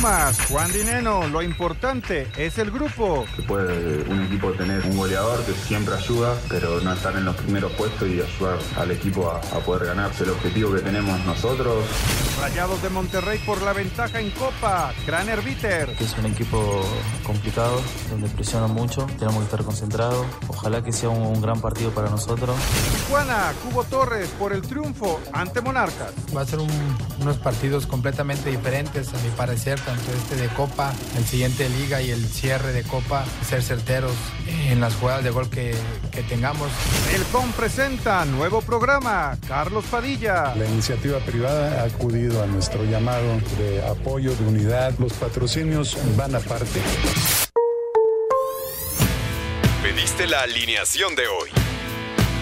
Pumas, Juan Dineno, lo importante es el grupo. Se puede un equipo tener un goleador que siempre ayuda, pero no estar en los primeros puestos y ayudar al equipo a, poder ganarse el objetivo que tenemos nosotros. Rayados de Monterrey por la ventaja en Copa, Graner Bitter. Es un equipo complicado, donde presiona mucho, tenemos que estar concentrados. Ojalá que sea un, gran partido para nosotros. Tijuana, Cubo Torres por el triunfo ante Monarcas. Va a ser unos partidos completamente diferentes, a mi parecer, tanto este de Copa, el siguiente de Liga y el cierre de Copa, ser certeros en las jugadas de gol que, que tengamos. El COM presenta nuevo programa, Carlos Padilla. La iniciativa privada ha acudido a nuestro llamado de apoyo, de unidad. Los patrocinios van aparte. Pediste la alineación de hoy.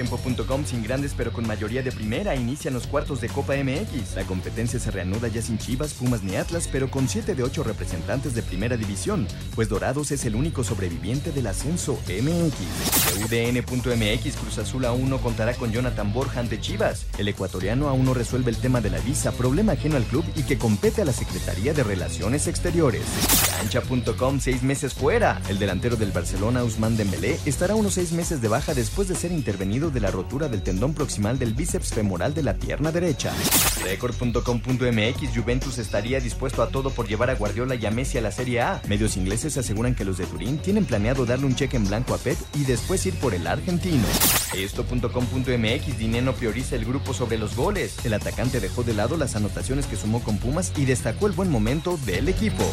Mediotiempo.com sin grandes pero con mayoría de primera inician los cuartos de Copa MX. La competencia se reanuda ya sin Chivas, Pumas ni Atlas, pero con 7 de 8 representantes de primera división, pues Dorados es el único sobreviviente del ascenso MX. UDN.mx Cruz Azul aún no contará con Jonathan Borja ante Chivas. El ecuatoriano aún no resuelve el tema de la visa, problema ajeno al club y que compete a la Secretaría de Relaciones Exteriores. Cancha.com seis meses fuera. El delantero del Barcelona, Usman Dembélé, estará unos seis meses de baja después de ser intervenido de la rotura del tendón proximal del bíceps femoral de la pierna derecha. Record.com.mx Juventus estaría dispuesto a todo por llevar a Guardiola y a Messi a la Serie A. Medios ingleses aseguran que los de Turín tienen planeado darle un cheque en blanco a Pep y después ir por el argentino. Esto.com.mx Dineno prioriza el grupo sobre los goles. El atacante dejó de lado las anotaciones que sumó con Pumas y destacó el buen momento del equipo.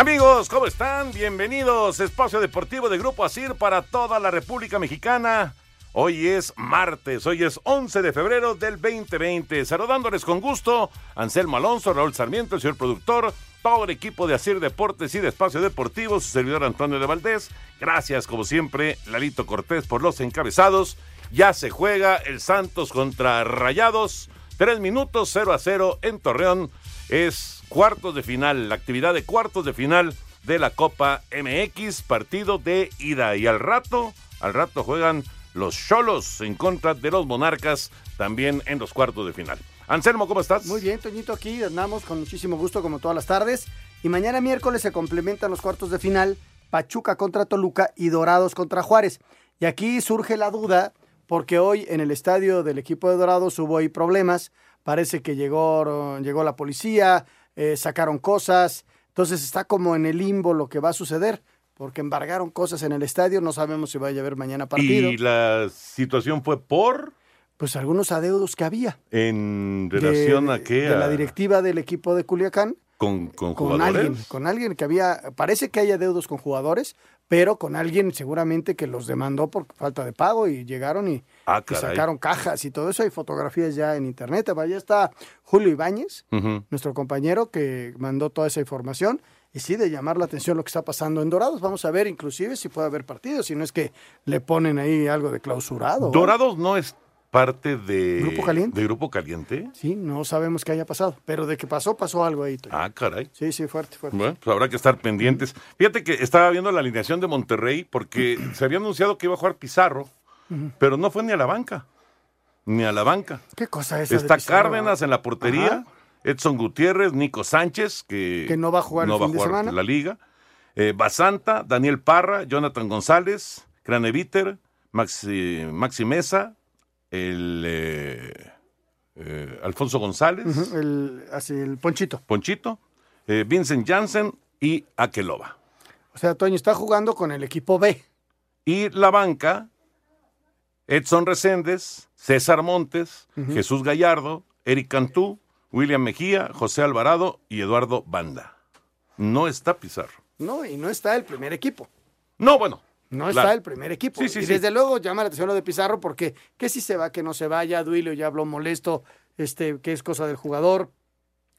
Amigos, ¿cómo están? Bienvenidos. Espacio Deportivo de Grupo Asir para toda la República Mexicana. Hoy es martes, hoy es 11 de febrero del 2020. Saludándoles con gusto, Anselmo Alonso, Raúl Sarmiento, el señor productor, todo el equipo de Asir Deportes y de Espacio Deportivo, su servidor Antonio de Valdés. Gracias, como siempre, Lalito Cortés por los encabezados. Ya se juega el Santos contra Rayados. Tres minutos, 0 a 0 en Torreón. Es cuartos de final, la actividad de cuartos de final de la Copa MX, partido de ida. Y al rato, al rato juegan los Cholos en contra de los Monarcas, también en los cuartos de final. Anselmo, ¿cómo estás? Muy bien, Toñito, aquí andamos con muchísimo gusto como todas las tardes. Y mañana miércoles se complementan los cuartos de final, Pachuca contra Toluca y Dorados contra Juárez. Y aquí surge la duda, porque hoy en el estadio del equipo de Dorados hubo ahí problemas. Parece que llegó, llegó la policía, eh, sacaron cosas, entonces está como en el limbo lo que va a suceder, porque embargaron cosas en el estadio, no sabemos si vaya a haber mañana partido. ¿Y la situación fue por? Pues algunos adeudos que había. ¿En relación a qué? De la directiva del equipo de Culiacán. ¿Con, con, con alguien, con alguien que había, parece que hay adeudos con jugadores, pero con alguien seguramente que los demandó por falta de pago y llegaron y, ah, sacaron cajas y todo eso. Hay fotografías ya en internet. Allá está Julio Ibáñez, nuestro compañero que mandó toda esa información. Y sí, de llamar la atención lo que está pasando en Dorados. Vamos a ver inclusive si puede haber partidos, si no es que le ponen ahí algo de clausurado. Dorados no es parte de Grupo Caliente. De Grupo Caliente. Sí, no sabemos qué haya pasado, pero de que pasó, pasó algo ahí. Ah, caray. Sí, sí, fuerte, fuerte. Bueno, pues habrá que estar pendientes. Fíjate que estaba viendo la alineación de Monterrey porque se había anunciado que iba a jugar Pizarro, pero no fue ni a la banca. Ni a la banca. ¿Qué cosa es Está Cárdenas en la portería, Edson Gutiérrez, Nico Sánchez, que, que no va a jugar no el va a jugar la liga. Eh, Basanta, Daniel Parra, Jonathan González, Craneviter, Maxi, Maxi Mesa, el eh, eh, Alfonso González. el, así, el Ponchito. Ponchito, eh, Vincent Janssen y Akeloba. O sea, Toño está jugando con el equipo B. Y la banca, Edson Reséndez, César Montes, Jesús Gallardo, Eric Cantú, William Mejía, José Alvarado y Eduardo Banda. No está Pizarro. No, y no está el primer equipo. No, bueno. No claro. está el primer equipo. Sí, sí, y sí. desde luego llama la atención lo de Pizarro porque que si se va, que no se vaya, Duilio ya habló molesto, este, que es cosa del jugador,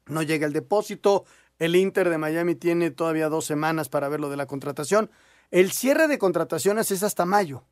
no llega el depósito, el Inter de Miami tiene todavía dos semanas para ver lo de la contratación. El cierre de contrataciones es hasta mayo.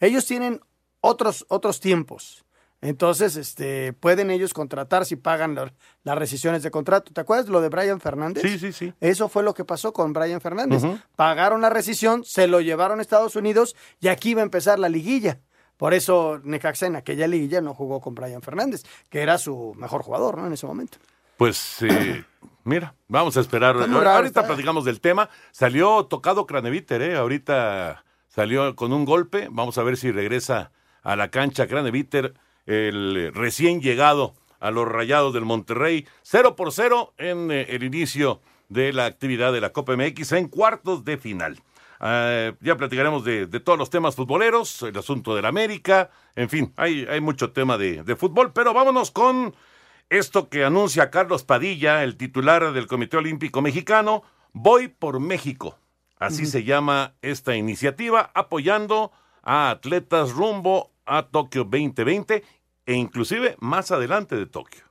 Ellos tienen otros, otros tiempos. Entonces, este, pueden ellos contratar si pagan la- las rescisiones de contrato. ¿Te acuerdas lo de Brian Fernández? Sí, sí, sí. Eso fue lo que pasó con Brian Fernández. Pagaron la rescisión, se lo llevaron a Estados Unidos y aquí iba a empezar la liguilla. Por eso Necaxa en aquella liguilla no jugó con Brian Fernández, que era su mejor jugador, ¿no? En ese momento. Pues eh, mira, vamos a esperar. Raro, Ahorita está. platicamos del tema. Salió tocado Craneviter, ¿eh? Ahorita salió con un golpe. Vamos a ver si regresa a la cancha Craneviter, el eh, recién llegado a los Rayados del Monterrey. 0 por 0 en eh, el inicio de la actividad de la Copa MX en cuartos de final. Ah, ya platicaremos de, de todos los temas futboleros, el asunto del América, en fin, hay, hay mucho tema de, de fútbol, pero vámonos con esto que anuncia Carlos Padilla, el titular del Comité Olímpico Mexicano, Voy por México. Así se llama esta iniciativa, apoyando a atletas rumbo a Tokio 2020 e inclusive más adelante de Tokio.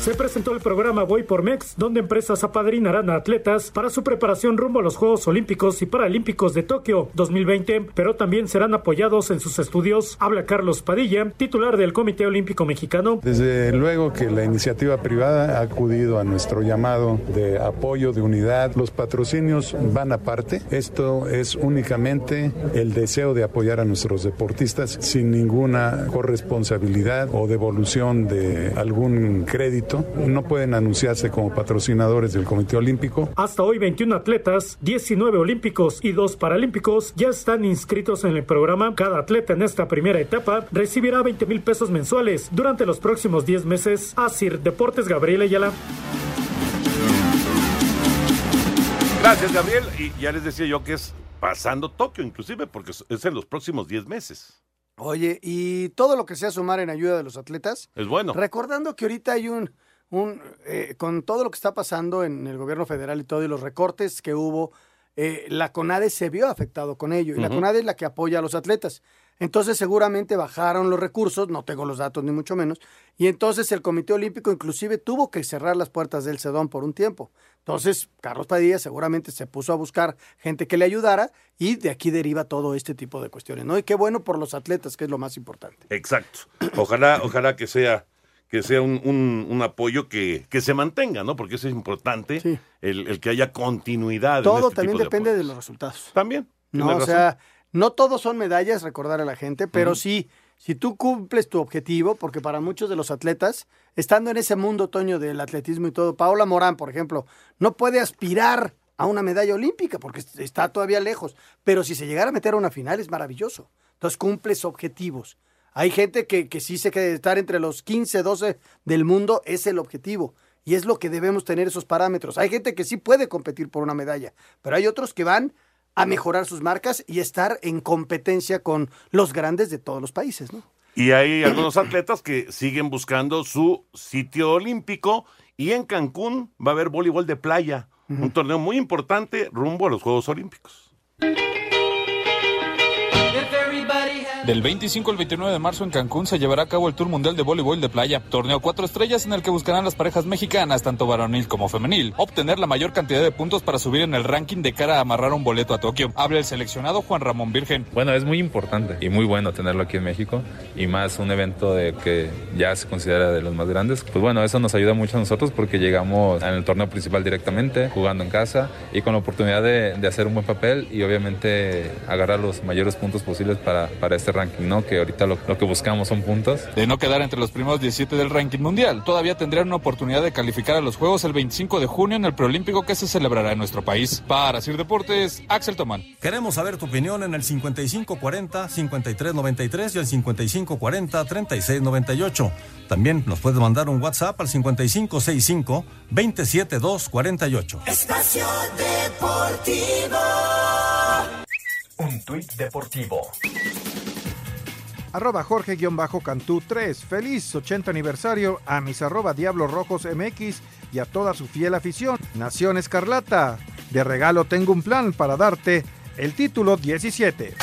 Se presentó el programa Voy por Mex, donde empresas apadrinarán a atletas para su preparación rumbo a los Juegos Olímpicos y Paralímpicos de Tokio 2020, pero también serán apoyados en sus estudios. Habla Carlos Padilla, titular del Comité Olímpico Mexicano. Desde luego que la iniciativa privada ha acudido a nuestro llamado de apoyo, de unidad. Los patrocinios van aparte. Esto es únicamente el deseo de apoyar a nuestros deportistas sin ninguna corresponsabilidad o devolución de algún crédito. No pueden anunciarse como patrocinadores del Comité Olímpico. Hasta hoy 21 atletas, 19 olímpicos y 2 paralímpicos ya están inscritos en el programa. Cada atleta en esta primera etapa recibirá 20 mil pesos mensuales durante los próximos 10 meses. Asir Deportes Gabriel Ayala. Gracias, Gabriel. Y ya les decía yo que es pasando Tokio, inclusive, porque es- es en los próximos 10 meses. Oye, y todo lo que sea sumar en ayuda de los atletas. Es bueno. Recordando que ahorita hay un, un eh, con todo lo que está pasando en el gobierno federal y todo, y los recortes que hubo, eh, la CONADE se vio afectado con ello. Y la. CONADE es la que apoya a los atletas. Entonces seguramente bajaron los recursos, no tengo los datos ni mucho menos, y entonces el Comité Olímpico inclusive tuvo que cerrar las puertas del Sedón por un tiempo. Entonces Carlos Padilla seguramente se puso a buscar gente que le ayudara y de aquí deriva todo este tipo de cuestiones, ¿no? Y qué bueno por los atletas, que es lo más importante. Exacto. Ojalá, ojalá que sea, que sea un, un- un apoyo que, que se mantenga, ¿no? Porque eso es importante, el, el que haya continuidad. en Todo este también tipo de depende de los resultados. También. No, o razón. sea, no todos son medallas, recordar a la gente, pero sí, si tú cumples tu objetivo, porque para muchos de los atletas, estando en ese mundo, Toño, del atletismo y todo, Paola Morán, por ejemplo, no puede aspirar a una medalla olímpica porque está todavía lejos, pero si se llegara a meter a una final es maravilloso. Entonces cumples objetivos. Hay gente que, que sí se que estar entre los 15, 12 del mundo es el objetivo. Y es lo que debemos tener esos parámetros. Hay gente que sí puede competir por una medalla, pero hay otros que van a mejorar sus marcas y estar en competencia con los grandes de todos los países, ¿no? Y hay algunos atletas que siguen buscando su sitio olímpico y en Cancún va a haber voleibol de playa, un torneo muy importante rumbo a los Juegos Olímpicos. Del 25 al 29 de marzo en Cancún se llevará a cabo el Tour Mundial de Voleibol de Playa, torneo cuatro estrellas en el que buscarán las parejas mexicanas, tanto varonil como femenil, obtener la mayor cantidad de puntos para subir en el ranking de cara a amarrar un boleto a Tokio. Habla el seleccionado Juan Ramón Virgen. Bueno, es muy importante y muy bueno tenerlo aquí en México y más un evento de que ya se considera de los más grandes. Pues bueno, eso nos ayuda mucho a nosotros porque llegamos en el torneo principal directamente, jugando en casa y con la oportunidad de, hacer un buen papel y obviamente agarrar los mayores puntos posibles para, para este ranking, ¿no? Que ahorita lo, lo que buscamos son puntos. De no quedar entre los primeros 17 del ranking mundial, todavía tendrán una oportunidad de calificar a los Juegos el 25 de junio en el preolímpico que se celebrará en nuestro país. Para Sir Deportes, Axel Tomán. Queremos saber tu opinión en el 5540-5393 y el 5540-3698. También nos puedes mandar un WhatsApp al 5565-27248. Espacio Deportivo. Un un tuit deportivo. Arroba Jorge-Cantú 3. Feliz 80 aniversario a mis arroba Diablos Rojos MX y a toda su fiel afición. Nación Escarlata. De regalo tengo un plan para darte el título 17.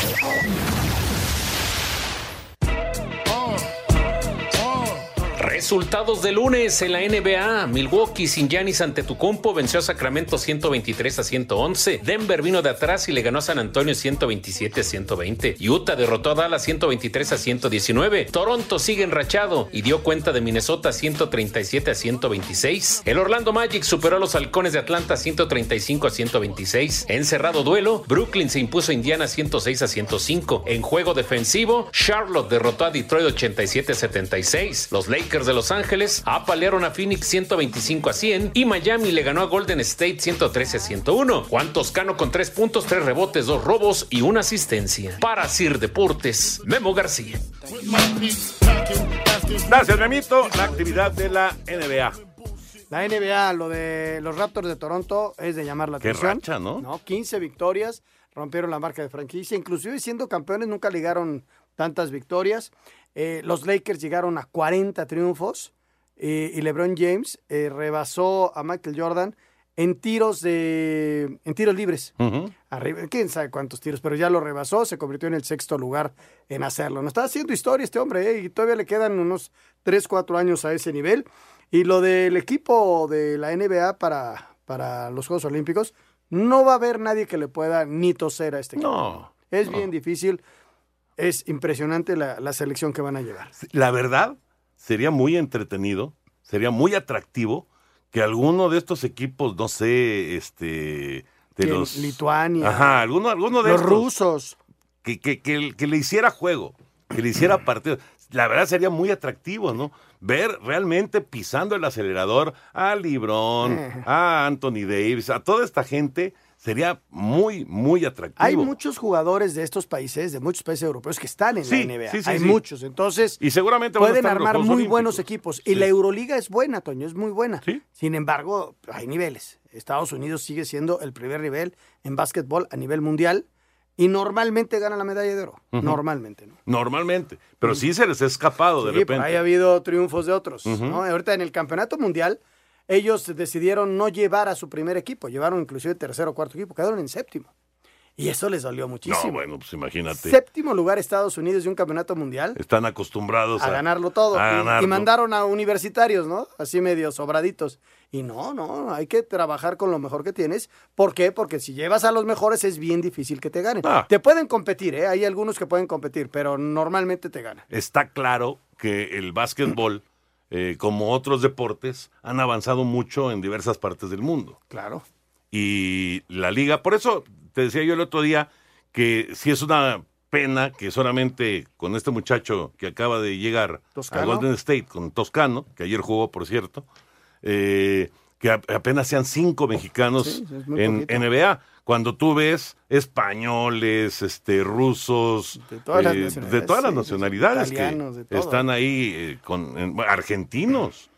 Resultados de lunes en la NBA. Milwaukee sin Giannis Antetokounmpo venció a Sacramento 123 a 111. Denver vino de atrás y le ganó a San Antonio 127 a 120. Utah derrotó a Dallas 123 a 119. Toronto sigue enrachado y dio cuenta de Minnesota 137 a 126. El Orlando Magic superó a los Halcones de Atlanta 135 a 126. En cerrado duelo, Brooklyn se impuso a Indiana 106 a 105. En juego defensivo, Charlotte derrotó a Detroit 87 a 76. Los Lakers de Los Ángeles apalearon a Phoenix 125 a 100 y Miami le ganó a Golden State 113 a 101. Juan Toscano con 3 puntos, 3 rebotes, 2 robos y una asistencia. Para Sir Deportes, Memo García. Gracias, Memito. La actividad de la NBA. La NBA, lo de los Raptors de Toronto es de llamar la Qué atención. racha, ¿no? No, 15 victorias, rompieron la marca de franquicia, inclusive siendo campeones nunca ligaron tantas victorias. Eh, los Lakers llegaron a 40 triunfos eh, y LeBron James eh, rebasó a Michael Jordan en tiros de en tiros libres. Arriba, quién sabe cuántos tiros, pero ya lo rebasó, se convirtió en el sexto lugar en hacerlo. No está haciendo historia este hombre, ¿eh? y todavía le quedan unos 3, 4 años a ese nivel. Y lo del equipo de la NBA para, para los Juegos Olímpicos, no va a haber nadie que le pueda ni toser a este equipo. No, Es bien difícil, es impresionante la, la selección que van a llevar. La verdad, sería muy entretenido, sería muy atractivo que alguno de estos equipos, no sé, este, de los... Lituania, Ajá, alguno, alguno de los estos. rusos. Que, que, que, que le hiciera juego, que le hiciera partido. La verdad sería muy atractivo, ¿no? Ver realmente pisando el acelerador a Librón, Eh. a Anthony Davis, a toda esta gente, sería muy, muy atractivo. Hay muchos jugadores de estos países, de muchos países europeos, que están en Sí, la NBA. sí, sí, Hay muchos. Entonces, Y seguramente pueden armar muy Olímpicos. buenos equipos. Y la Euroliga es buena, Toño, es muy buena. Sin embargo, hay niveles. Estados Unidos sigue siendo el primer nivel en básquetbol a nivel mundial y normalmente gana la medalla de oro. Normalmente, ¿no? Normalmente. Pero sí se les ha escapado de repente. ahí ha habido triunfos de otros. Ahorita en el campeonato mundial, ellos decidieron no llevar a su primer equipo, llevaron inclusive tercero o cuarto equipo, quedaron en séptimo. Y eso les dolió muchísimo. No, bueno, pues imagínate. Séptimo lugar Estados Unidos de un campeonato mundial. Están acostumbrados a, A ganarlo todo. a Y- mandaron a universitarios, ¿no? Así medio sobraditos. Y no, no, hay que trabajar con lo mejor que tienes. ¿Por qué? Porque si llevas a los mejores es bien difícil que te ganen. Ah. Te pueden competir, ¿eh? Hay algunos que pueden competir, pero normalmente te ganan. Está claro que el básquetbol, eh, como otros deportes, han avanzado mucho en diversas partes del mundo. Claro. Y la liga, por eso te decía yo el otro día que si es una pena que solamente con este muchacho que acaba de llegar Toscano. a Golden State, con Toscano, que ayer jugó, por cierto, eh, que apenas sean cinco mexicanos Sí, en poquito. NBA. Cuando tú ves españoles, este, rusos, De todas las eh, nacionalidades, de todas las nacionalidades que están ahí, eh, con, en- argentinos.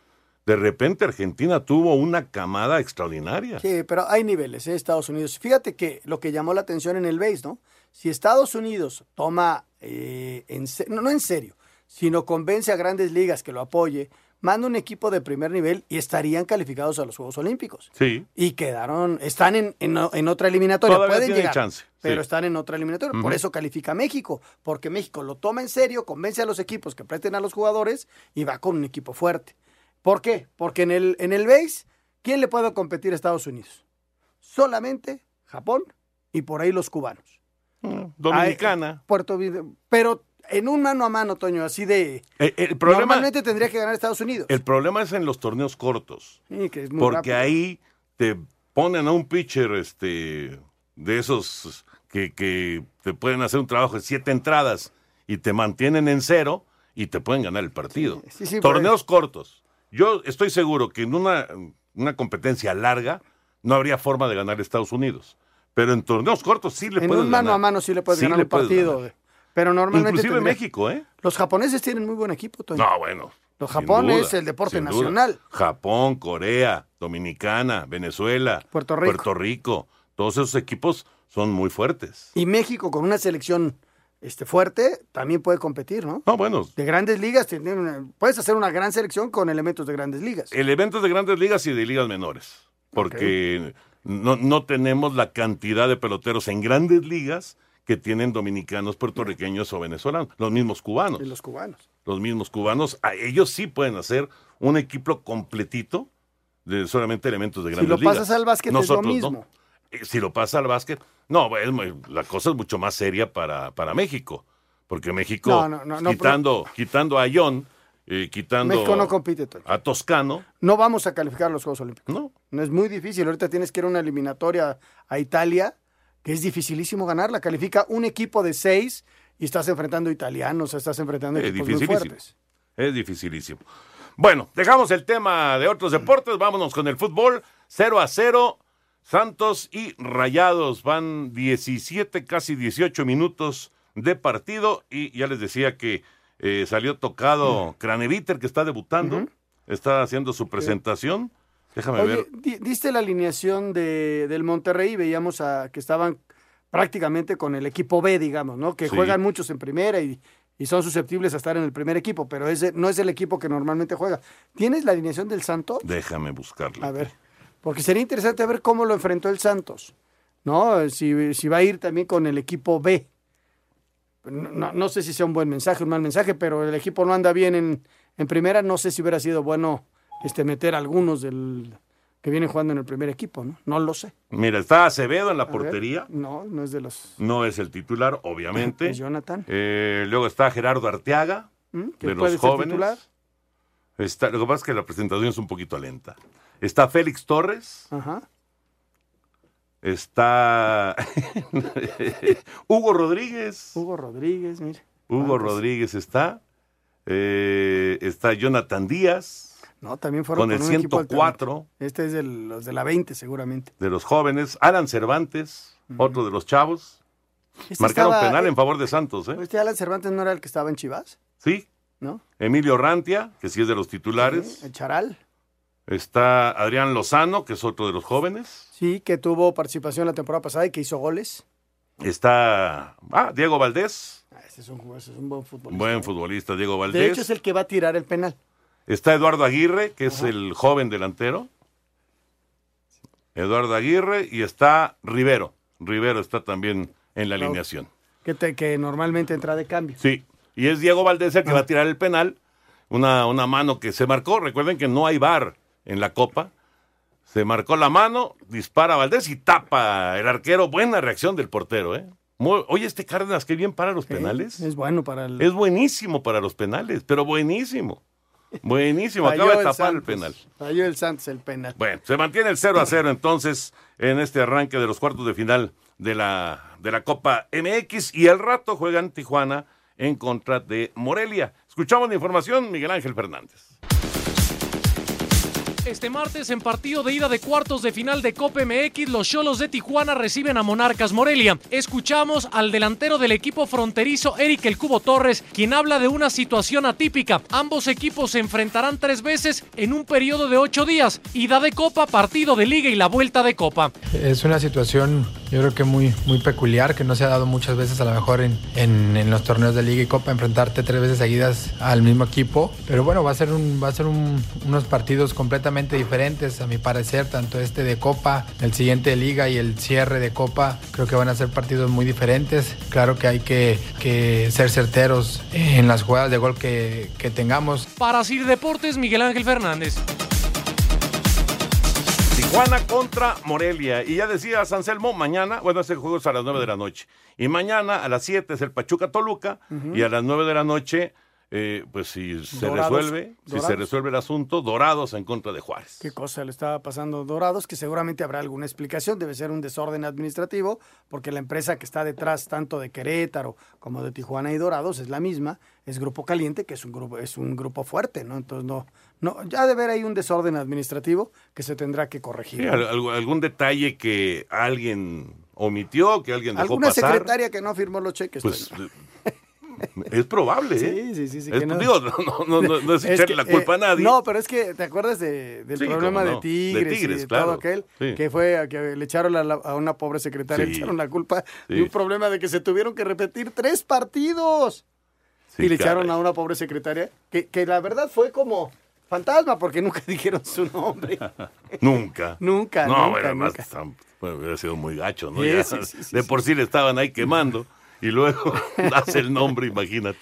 De repente Argentina tuvo una camada extraordinaria. Sí, pero hay niveles, ¿eh? Estados Unidos. Fíjate que lo que llamó la atención en el base, ¿no? Si Estados Unidos toma, eh, en no, no en serio, sino convence a grandes ligas que lo apoye, manda un equipo de primer nivel y estarían calificados a los Juegos Olímpicos. Sí. Y quedaron, están en, en, en otra eliminatoria. Todavía Pueden llegar, chance, pero sí. están en otra eliminatoria. Por eso califica México, porque México lo toma en serio, convence a los equipos que presten a los jugadores y va con un equipo fuerte. ¿Por qué? Porque en el, en el base, ¿quién le puede competir a Estados Unidos? Solamente Japón y por ahí los cubanos. Dominicana. Ay, Puerto Vide- Pero en un mano a mano, Toño, así de... El, el problema, Normalmente tendría que ganar Estados Unidos. el problema es en los torneos cortos. Sí, que es muy Porque rápido. ahí te ponen a un pitcher este, de esos que, que te pueden hacer un trabajo de siete entradas y te mantienen en cero y te pueden ganar el partido. sí, sí, por torneos cortos. Yo estoy seguro que en una, una competencia larga no habría forma de ganar Estados Unidos. Pero en torneos cortos sí le En puedes un mano ganar. a mano sí le puedes Sí ganar le un puedes partido. ganar. Pero normalmente... Inclusive tendría- México, ¿eh? Los japoneses tienen muy buen equipo, Toño. No, bueno. Los japoneses, duda, el deporte duda. nacional. Japón, Corea, Dominicana, Venezuela, Puerto Rico. Puerto Rico. Todos esos equipos son muy fuertes. Y México con una selección este, fuerte también puede competir, ¿no? No, bueno. De grandes ligas, puedes hacer una gran selección con elementos de grandes ligas. Elementos de grandes ligas y de ligas menores. Porque no, no tenemos la cantidad de peloteros en grandes ligas que tienen dominicanos, puertorriqueños o venezolanos. Los mismos cubanos. Y los cubanos. Los mismos cubanos. A ellos sí pueden hacer un equipo completito de solamente elementos de Si grandes lo ligas. pasas al básquet es lo Nosotros no. mismo. Eh, Si lo pasa al básquet, no, es muy- la cosa es mucho más seria para, para México. Porque México, No, no, quitando, quitando a John, eh, quitando México no compite, Toño. a Toscano, No vamos a calificar los Juegos Olímpicos. No. No es muy difícil. Ahorita tienes que ir a una eliminatoria a Italia, es dificilísimo ganarla. Califica un equipo de seis y estás enfrentando italianos, estás enfrentando es equipos muy dificilísimo. fuertes. Es dificilísimo. Bueno, dejamos el tema de otros deportes, vámonos con el fútbol. 0 a 0, Santos y Rayados van 17, casi 18 minutos de partido y ya les decía que eh, salió tocado Craneviter que está debutando, está haciendo su presentación. Déjame Oye, ver. di- diste la alineación de, del Monterrey, veíamos a que estaban prácticamente con el equipo B, digamos, ¿no? Que Sí. juegan muchos en primera y, y son susceptibles a estar en el primer equipo, pero ese no es el equipo que normalmente juega. ¿Tienes la alineación del Santos? Déjame buscarla. A ver, porque sería interesante ver cómo lo enfrentó el Santos, ¿no? Si, si va a ir también con el equipo B. No, sé si sea un buen mensaje, un mal mensaje, pero el equipo no anda bien en, en primera. No sé si hubiera sido bueno este, meter a algunos del que vienen jugando en el primer equipo, ¿no? No lo sé. Mira, está Acevedo en la portería. No, no es de los... No es el titular, obviamente. Es Jonathan. Eh, luego está Gerardo Arteaga, ¿Mm? de los jóvenes. titular. Está, lo que pasa es que la presentación es un poquito lenta. Está Félix Torres, Ajá. está Hugo Rodríguez. Hugo Rodríguez, mire. Hugo Ah, pues, Rodríguez está. Eh, está Jonathan Díaz, No, también fueron con el un equipo 104 alternativo. Este es de los de la 20, seguramente. de los jóvenes. Alan Cervantes, otro de los chavos. Este Marcaron estaba- penal eh, en favor de Santos, ¿eh? Este Alan Cervantes no era el que estaba en Chivas, Sí. ¿no? Emilio Rantia, que sí es de los titulares. El Charal. Está Adrián Lozano, que es otro de los jóvenes. Sí, que tuvo participación la temporada pasada y que hizo goles. Está ah, Diego Valdés, Ah, es un, ese es un buen futbolista. buen futbolista Diego De Valdés. hecho, es el que va a tirar el penal. Está Eduardo Aguirre, que es el joven delantero. Eduardo Aguirre y está Rivero. Rivero está también en la Claro. alineación. Que, te- que normalmente entra de cambio. Sí. Y es Diego Valdés el que va a tirar el penal. Una, una mano que se marcó. Recuerden que no hay bar en la Copa. Se marcó la mano, dispara Valdés y tapa el arquero. Buena reacción del portero, ¿eh? Muy- oye, este Cárdenas, qué bien para los penales. Es bueno para el. Es buenísimo para los penales, pero buenísimo. Buenísimo, acaba de tapar el penal. Falló el Santos el penal. Bueno, se mantiene el 0 a 0 entonces en este arranque de los cuartos de final de la, de la Copa MX y al rato juegan Tijuana en contra de Morelia. Escuchamos la información, Miguel Ángel Fernández. Este martes, en partido de ida de cuartos de final de Copa MX, los Cholos de Tijuana reciben a Monarcas Morelia. Escuchamos al delantero del equipo fronterizo, Eric El Cubo Torres, quien habla de una situación atípica. Ambos equipos se enfrentarán tres veces en un periodo de ocho días. Ida de Copa, partido de Liga y la vuelta de Copa. Es una situación, yo creo que muy, muy peculiar, que no se ha dado muchas veces, a lo mejor en, en- los torneos de Liga y Copa, enfrentarte tres veces seguidas al mismo equipo. Pero bueno, va a ser, un, va a ser un- unos partidos completamente diferentes, a mi parecer, tanto este de Copa, el siguiente de Liga y el cierre de Copa. Creo que van a ser partidos muy diferentes. Claro que hay que, que ser certeros en las jugadas de gol que, que tengamos. Para Sir Deportes, Miguel Ángel Fernández. Tijuana contra Morelia. Y ya decía Anselmo, mañana, bueno, ese juego es a las 9 de la noche. Y mañana a las 7 es el Pachuca Toluca. Y a las 9 de la noche, eh, pues si se Dorados. resuelve, si se resuelve el asunto, Dorados en contra de Juárez. ¿Qué cosa le estaba pasando a Dorados? Que seguramente habrá alguna explicación. Debe ser un desorden administrativo, porque la empresa que está detrás tanto de Querétaro como de Tijuana y Dorados es la misma. Es Grupo Caliente, que es un grupo, es un grupo fuerte, ¿no? Entonces no, no, ya debe haber ahí un desorden administrativo que se tendrá que corregir. Sí, algún detalle que alguien omitió, que alguien dejó Alguna pasar. secretaria que no firmó los cheques. Pues Toño. es probable, ¿eh? Sí, sí, sí. Es- que no. digo, no, no, no, es echarle la culpa eh, a nadie. No, pero es que, ¿te acuerdas de- del Sí, problema de. Tigres, De Tigres, y de claro. todo aquel? Sí. Que fue que le echaron a, la- a una pobre secretaria, Sí. le echaron la culpa de un problema de que se tuvieron que repetir tres partidos. Y le caray. echaron a una pobre secretaria, que, que la verdad fue como fantasma, porque nunca dijeron su nombre. Nunca. Nunca, No, nunca, bueno, además, nunca. bueno, hubiera sido muy gacho, ¿no? Ya, de por sí le estaban ahí quemando y luego das el nombre, imagínate.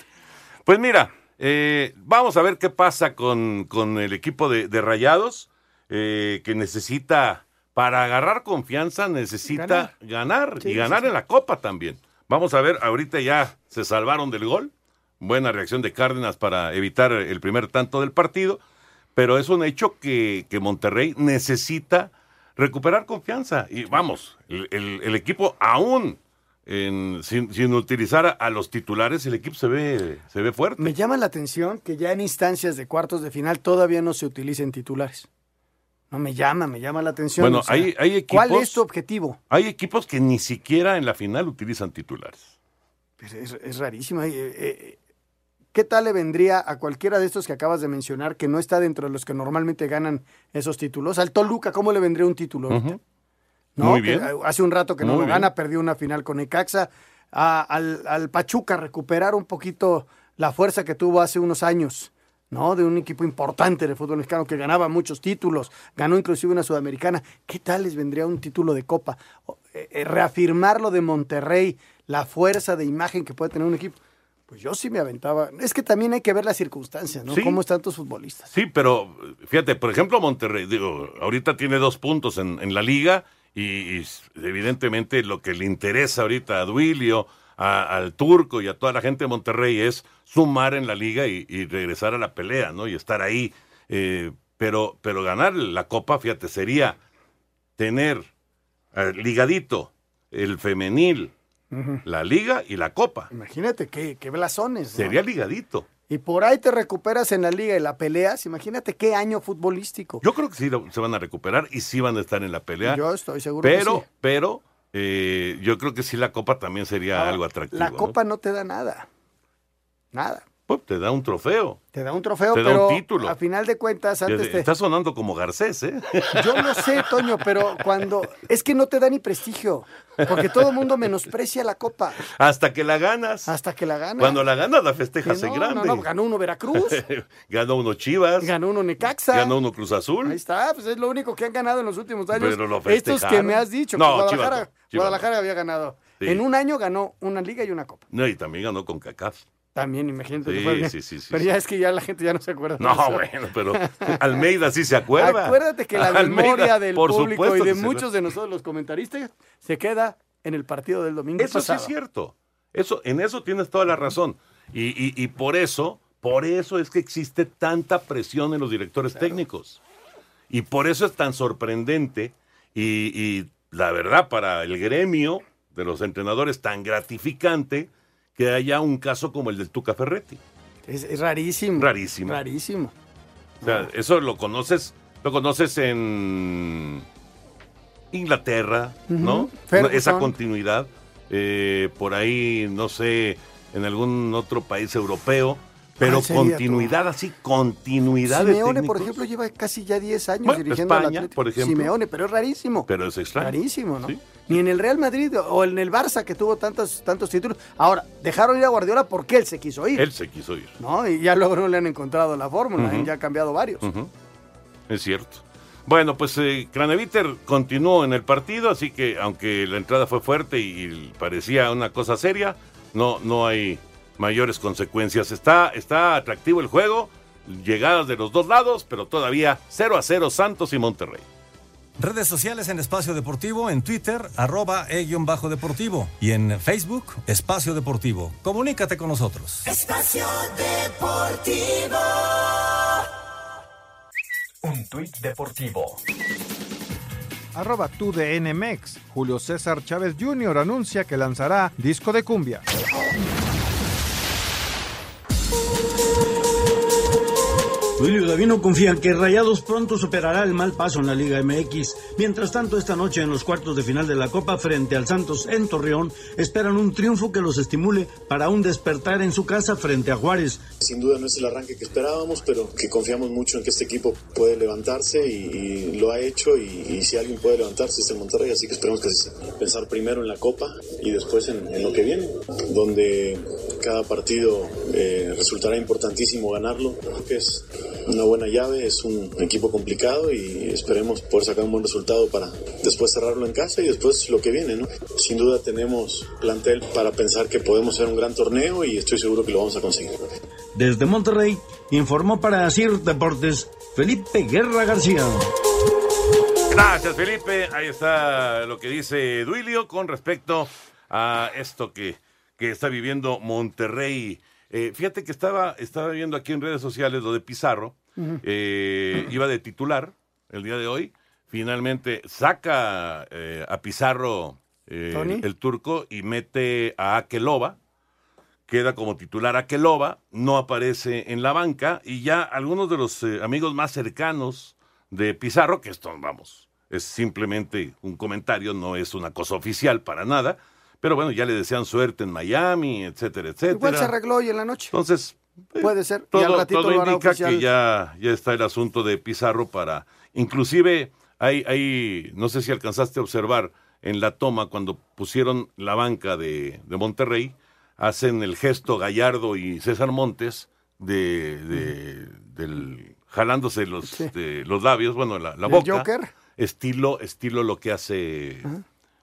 Pues mira, eh, vamos a ver qué pasa con, con el equipo de, de Rayados, eh, que necesita, para agarrar confianza, necesita ganar, Ganar. Sí, y ganar sí. en la Copa también. Vamos a ver, ahorita ya se salvaron del gol. Buena reacción de Cárdenas para evitar el primer tanto del partido, pero es un hecho que, que Monterrey necesita recuperar confianza. Y vamos, el, el- el equipo aún en- sin, sin utilizar a, los titulares, el equipo se ve, se ve fuerte. Me llama la atención que ya en instancias de cuartos de final todavía no se utilicen titulares. No me llama, me llama la atención. Bueno, o sea, hay, hay ¿Cuál equipos, es tu objetivo? hay equipos que ni siquiera en la final utilizan titulares. Es, es rarísimo. Eh, eh, ¿Qué tal le vendría a cualquiera de estos que acabas de mencionar que no está dentro de los que normalmente ganan esos títulos? Al Toluca, ¿cómo le vendría un título? ahorita? ¿No? Muy Que, bien. eh, hace un rato que no Muy lo bien. gana, perdió una final con Ecaxa. A- al, al Pachuca recuperar un poquito la fuerza que tuvo hace unos años, ¿no? De un equipo importante de fútbol mexicano que ganaba muchos títulos, ganó inclusive una sudamericana. ¿Qué tal les vendría un título de Copa? Eh, eh, reafirmar lo de Monterrey, la fuerza de imagen que puede tener un equipo. Pues yo sí me aventaba. Es que también hay que ver las circunstancias, ¿no? Sí. ¿Cómo están tus futbolistas? Sí, pero fíjate, por ejemplo, Monterrey, digo, ahorita tiene dos puntos en, en la liga y, y evidentemente lo que le interesa ahorita a Duilio, a- al Turco y a toda la gente de Monterrey es sumar en la liga y, y regresar a la pelea, ¿no? Y estar ahí. Eh, pero, pero ganar la Copa, fíjate, sería tener eh, ligadito el femenil, la liga y la Copa. Imagínate qué, qué blasones. ¿no? Sería ligadito. Y por ahí te recuperas en la liga y la peleas. Imagínate qué año futbolístico. Yo creo que sí se van a recuperar y sí van a estar en la pelea. Yo estoy seguro que pero, sí. pero eh, yo creo que sí la copa también sería algo atractivo. La ¿no? copa ¿no? te da nada. Nada. Pues, te da un trofeo. Te da un trofeo, Te da pero un título. a final de cuentas, antes te... Está sonando como Garcés, ¿eh? Yo lo sé, Toño, pero cuando... Es que no te da ni prestigio, porque todo el mundo menosprecia la copa Hasta que la ganas. hasta que la gana. Cuando la ganas, la festejas en no, grande. no, no, ganó uno Veracruz, ganó uno Chivas. ganó uno Necaxa. Ganó uno Cruz Azul. Ahí está, pues es lo único que han ganado en los últimos años. Pero lo Estos que me has dicho, No, Guadalajara, Chivas no, no. Guadalajara había ganado. Sí. En un año ganó una liga y una copa. No, y también ganó con CACAF. También, imagínate. Sí, fue- sí, sí, sí, Pero ya es que ya la gente ya no se acuerda. de No, eso. bueno, pero Almeida sí se acuerda. Acuérdate que la Almeida, memoria del por público y de muchos de nosotros los comentaristas se queda en el partido del domingo Eso sí es cierto. Eso, en eso tienes toda la razón. Y, y- y por eso, por eso es que existe tanta presión en los directores técnicos. Y por eso es tan sorprendente y, y la verdad para el gremio de los entrenadores tan gratificante que haya un caso como el del Tuca Ferretti. Es, es rarísimo. Rarísimo. Rarísimo. O sea, eso lo conoces, lo conoces en Inglaterra, ¿no? Ferguson. Esa continuidad. eh, por ahí, no sé, en algún otro país europeo, pero ¿Cuál sería continuidad así, continuidad de Simeone, por técnicos. ejemplo, lleva casi ya 10 años Bueno, dirigiendo al España, Atlético. por ejemplo. Simeone, pero es rarísimo. Pero es extraño. Rarísimo, ¿no? Sí. Ni en el Real Madrid o en el Barça que tuvo tantos, tantos títulos. Ahora, dejaron ir a Guardiola porque él se quiso ir. Él se quiso ir. ¿no? Y ya luego no le han encontrado la fórmula. ¿eh? ya ha cambiado varios. Es cierto. Bueno, pues eh, Craneviter continuó en el partido, así que aunque la entrada fue fuerte y, y parecía una cosa seria, no, no hay mayores consecuencias. Está, está atractivo el juego, llegadas de los dos lados, pero todavía 0 a 0 Santos y Monterrey. Redes sociales en Espacio Deportivo, en Twitter, arroba e-bajo deportivo y en Facebook, Espacio Deportivo. Comunícate con nosotros. Espacio Deportivo. Un tuit deportivo. Arroba tu DNMX. Julio César Chávez Jr. anuncia que lanzará disco de cumbia. Julio Davino confía que Rayados pronto superará el mal paso en la Liga MX. Mientras tanto, esta noche en los cuartos de final de la Copa frente al Santos en Torreón, esperan un triunfo que los estimule para un despertar en su casa frente a Juárez. Sin duda no es el arranque que esperábamos, pero que confiamos mucho en que este equipo puede levantarse y, lo ha hecho y, si alguien puede levantarse es el Monterrey, así que esperemos que. Pensar primero en la Copa y después en, lo que viene, donde cada partido eh, resultará importantísimo ganarlo. Es una buena llave, es un equipo complicado y esperemos poder sacar un buen resultado para después cerrarlo en casa y después lo que viene, ¿no? Sin duda tenemos plantel para pensar que podemos hacer un gran torneo y estoy seguro que lo vamos a conseguir. Desde Monterrey informó para CIR Deportes Felipe Guerra García. Gracias, Felipe. Ahí está lo que dice Duilio con respecto a esto que, que está viviendo Monterrey. Eh, fíjate que estaba, estaba viendo aquí en redes sociales lo de Pizarro. Uh -huh. eh, iba de titular el día de hoy. Finalmente saca eh, a Pizarro el, turco y mete a Akelova. Queda como titular Akelova. No aparece en la banca. Y ya algunos de los amigos más cercanos de Pizarro, que esto, vamos, es simplemente un comentario, no es una cosa oficial para nada pero bueno, ya le desean suerte en Miami, etcétera, etcétera. Igual se arregló hoy en la noche. Entonces, puede ser. Todo, y al ratito todo indica que ya, ya está el asunto de Pizarro para. Inclusive, hay, hay, no sé si alcanzaste a observar en la toma cuando pusieron la banca de, de Monterrey, hacen el gesto Gallardo y César Montes de, de del jalándose los, Sí. de, los labios, bueno, la, la ¿El boca. Joker? Estilo, estilo lo que hace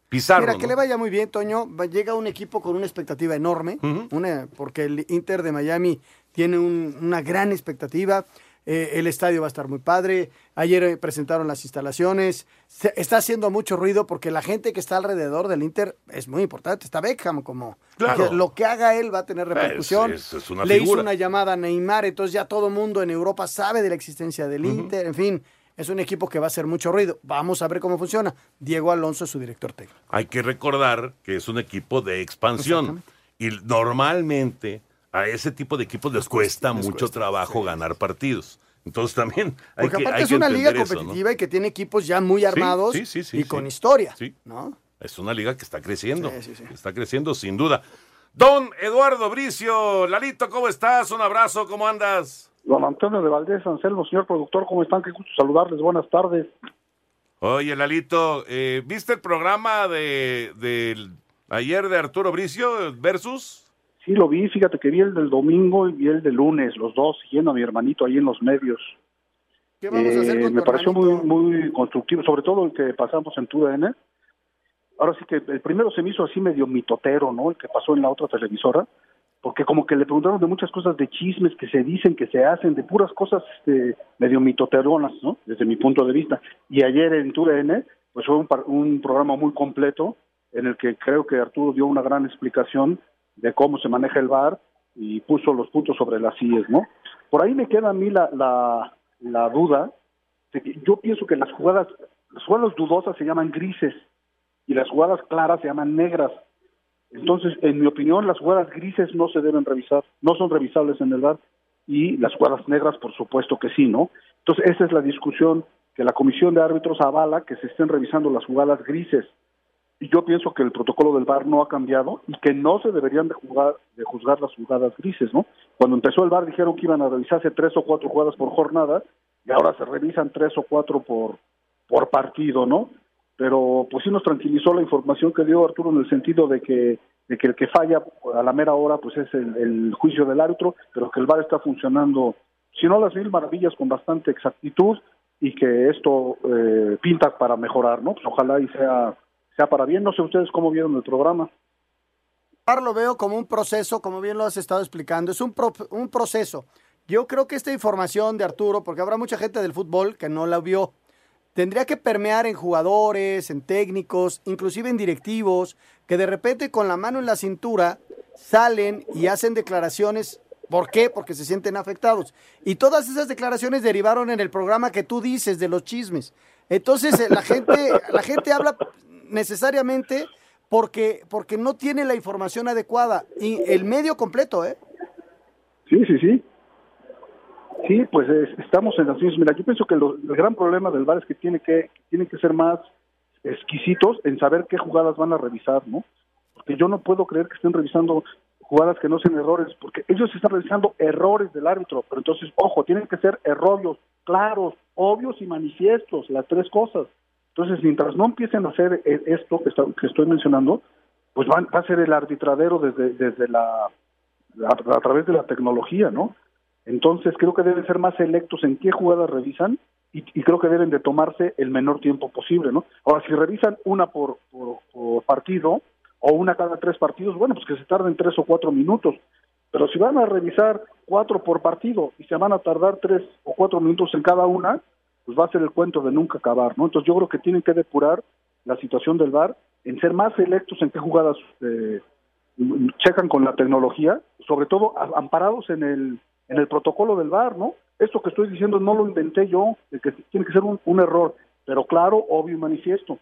Pizarro. Mira, ¿no? que le vaya muy bien, Toño. Llega un equipo con una expectativa enorme, una, porque el Inter de Miami tiene un- una gran expectativa. Eh, el estadio va a estar muy padre. Ayer eh, presentaron las instalaciones. Se- está haciendo mucho ruido porque la gente que está alrededor del Inter es muy importante. Está Beckham como Claro. que lo que haga él va a tener repercusión. Es- es una Le hizo una llamada a Neymar, entonces ya todo el mundo en Europa sabe de la existencia del. Inter. En fin, es un equipo que va a hacer mucho ruido. Vamos a ver cómo funciona. Diego Alonso es su director técnico. Hay que recordar que es un equipo de expansión. Y normalmente a ese tipo de equipos les cuesta mucho trabajo ganar partidos. Entonces también hay Porque que aparte hay es que una liga competitiva y que tiene equipos ya muy armados sí, sí, y con historia. ¿no? Es una liga que está creciendo. Sí, sí, sí. Está creciendo sin duda. Don Eduardo Bricio, Lalito, ¿cómo estás? Un abrazo, ¿cómo andas? Don Antonio de Valdés, Anselmo, señor productor, ¿cómo están? Qué gusto saludarles, buenas tardes. Oye, Lalito, eh, ¿viste el programa de, ayer de Arturo Bricio versus? Sí, lo vi, fíjate que vi el del domingo y vi el del lunes, los dos, siguiendo a mi hermanito ahí en los medios. ¿Qué vamos a hacer Eh, con me tu pareció muy, muy constructivo, sobre todo el que pasamos en TUDN. Ahora sí que el primero se me hizo así medio mitotero, ¿no? El que pasó en la otra televisora, porque como que le preguntaron de muchas cosas, de chismes que se dicen, que se hacen, de puras cosas este, medio mitoteronas, ¿no? Desde mi punto de vista. Y ayer en TUDN, pues fue un, par- un programa muy completo en el que creo que Arturo dio una gran explicación de cómo se maneja el VAR y puso los puntos sobre las sillas, ¿no? Por ahí me queda a mí la, la, la duda de que yo pienso que las jugadas, las jugadas dudosas se llaman grises y las jugadas claras se llaman negras. Entonces, en mi opinión, las jugadas grises no se deben revisar, no son revisables en el VAR y las jugadas negras, por supuesto que sí, ¿no? Entonces, esa es la discusión que la comisión de árbitros avala que se estén revisando las jugadas grises. Y yo pienso que el protocolo del VAR no ha cambiado y que no se deberían de jugar de juzgar las jugadas grises, ¿no? Cuando empezó el VAR dijeron que iban a revisarse tres o cuatro jugadas por jornada y ahora se revisan tres o cuatro por por partido, ¿no? Pero pues sí nos tranquilizó la información que dio Arturo en el sentido de que de que el que falla a la mera hora pues es el, juicio del árbitro, pero que el VAR está funcionando, si no las mil maravillas, con bastante exactitud y que esto eh, pinta para mejorar, ¿no? Pues ojalá y sea sea para bien. No sé ustedes cómo vieron el programa. Lo veo como un proceso, como bien lo has estado explicando, es un, pro- un proceso. Yo creo que esta información de Arturo, porque habrá mucha gente del fútbol que no la vio, tendría que permear en jugadores, en técnicos, inclusive en directivos, que de repente con la mano en la cintura salen y hacen declaraciones. ¿Por qué? Porque se sienten afectados. Y todas esas declaraciones derivaron en el programa que tú dices de los chismes. Entonces eh, la gente, la gente habla necesariamente porque, porque no tiene la información adecuada. Y el medio completo, ¿eh? Sí, sí, sí. Sí, pues es- estamos en las mismas. Mira, yo pienso que lo- el gran problema del VAR es que tiene que tienen que ser más exquisitos en saber qué jugadas van a revisar, ¿no? Porque yo no puedo creer que estén revisando jugadas que no sean errores, porque ellos están revisando errores del árbitro, pero entonces, ojo, tienen que ser errores claros, obvios y manifiestos, las tres cosas. Entonces, mientras no empiecen a hacer eh, esto que, está- que estoy mencionando, pues van- va a ser el arbitradero desde, desde la, a través de la tecnología, ¿no? Entonces creo que deben ser más selectos en qué jugadas revisan y, creo que deben de tomarse el menor tiempo posible, ¿no? Ahora, si revisan una por, por, partido o una cada tres partidos, bueno, pues que se tarden tres o cuatro minutos. Pero si van a revisar cuatro por partido y se van a tardar tres o cuatro minutos en cada una, pues va a ser el cuento de nunca acabar, ¿no? Entonces yo creo que tienen que depurar la situación del VAR en ser más selectos en qué jugadas eh, checan con la tecnología, sobre todo amparados en el en el protocolo del VAR, ¿no? Esto que estoy diciendo no lo inventé yo, de que tiene que ser un, un error, pero claro, obvio y manifiesto.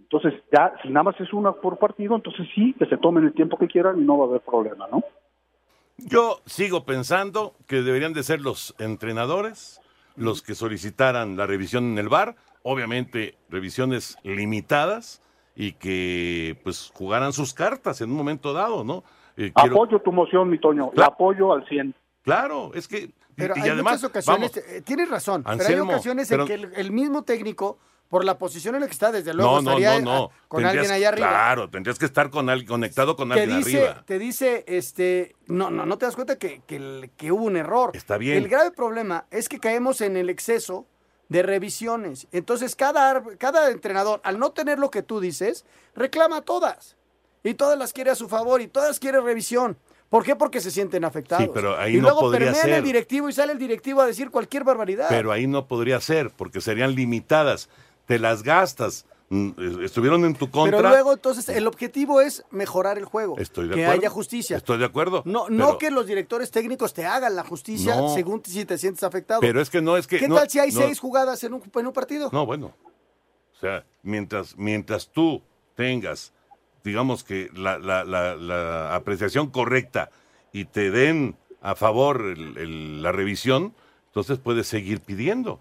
Entonces, ya, si nada más es una por partido, entonces sí, que se tomen el tiempo que quieran y no va a haber problema, ¿no? Yo sigo pensando que deberían de ser los entrenadores los que solicitaran la revisión en el bar, obviamente revisiones limitadas y que pues jugaran sus cartas en un momento dado, ¿no? Eh, quiero- Apoyo tu moción, mi Toño, la apoyo al 100. Claro, es que Pero y hay además, muchas ocasiones, vamos, eh, tienes razón, pero hay ocasiones pero- en que el, el mismo técnico, por la posición en la que está, desde luego no, no, estaría no, con Tendrías- alguien allá arriba. Claro, tendrías que estar con alguien conectado con te alguien dice, arriba. te dice, este, no, no, no te das cuenta que, que, que hubo un error. Está bien. El grave problema es que caemos en el exceso de revisiones. Entonces, cada, cada entrenador, al no tener lo que tú dices, reclama todas. Y todas las quiere a su favor y todas quiere revisión. ¿Por qué? Porque se sienten afectados. Sí, pero ahí y no luego podría permean el directivo y sale el directivo a decir cualquier barbaridad. Pero ahí no podría ser, porque serían limitadas. Te las gastas. Mm, Estuvieron en tu contra. Pero luego, entonces, el objetivo es mejorar el juego. Estoy de que acuerdo. haya justicia. Estoy de acuerdo. No, no que los directores técnicos te hagan la justicia No. según si te sientes afectado. pero es que no es que. ¿Qué no- tal si hay no- seis jugadas en un, en un partido? No, bueno. O sea, mientras, mientras tú tengas, digamos que la, la- la- la apreciación correcta y te den a favor el- la revisión, entonces puedes seguir pidiendo.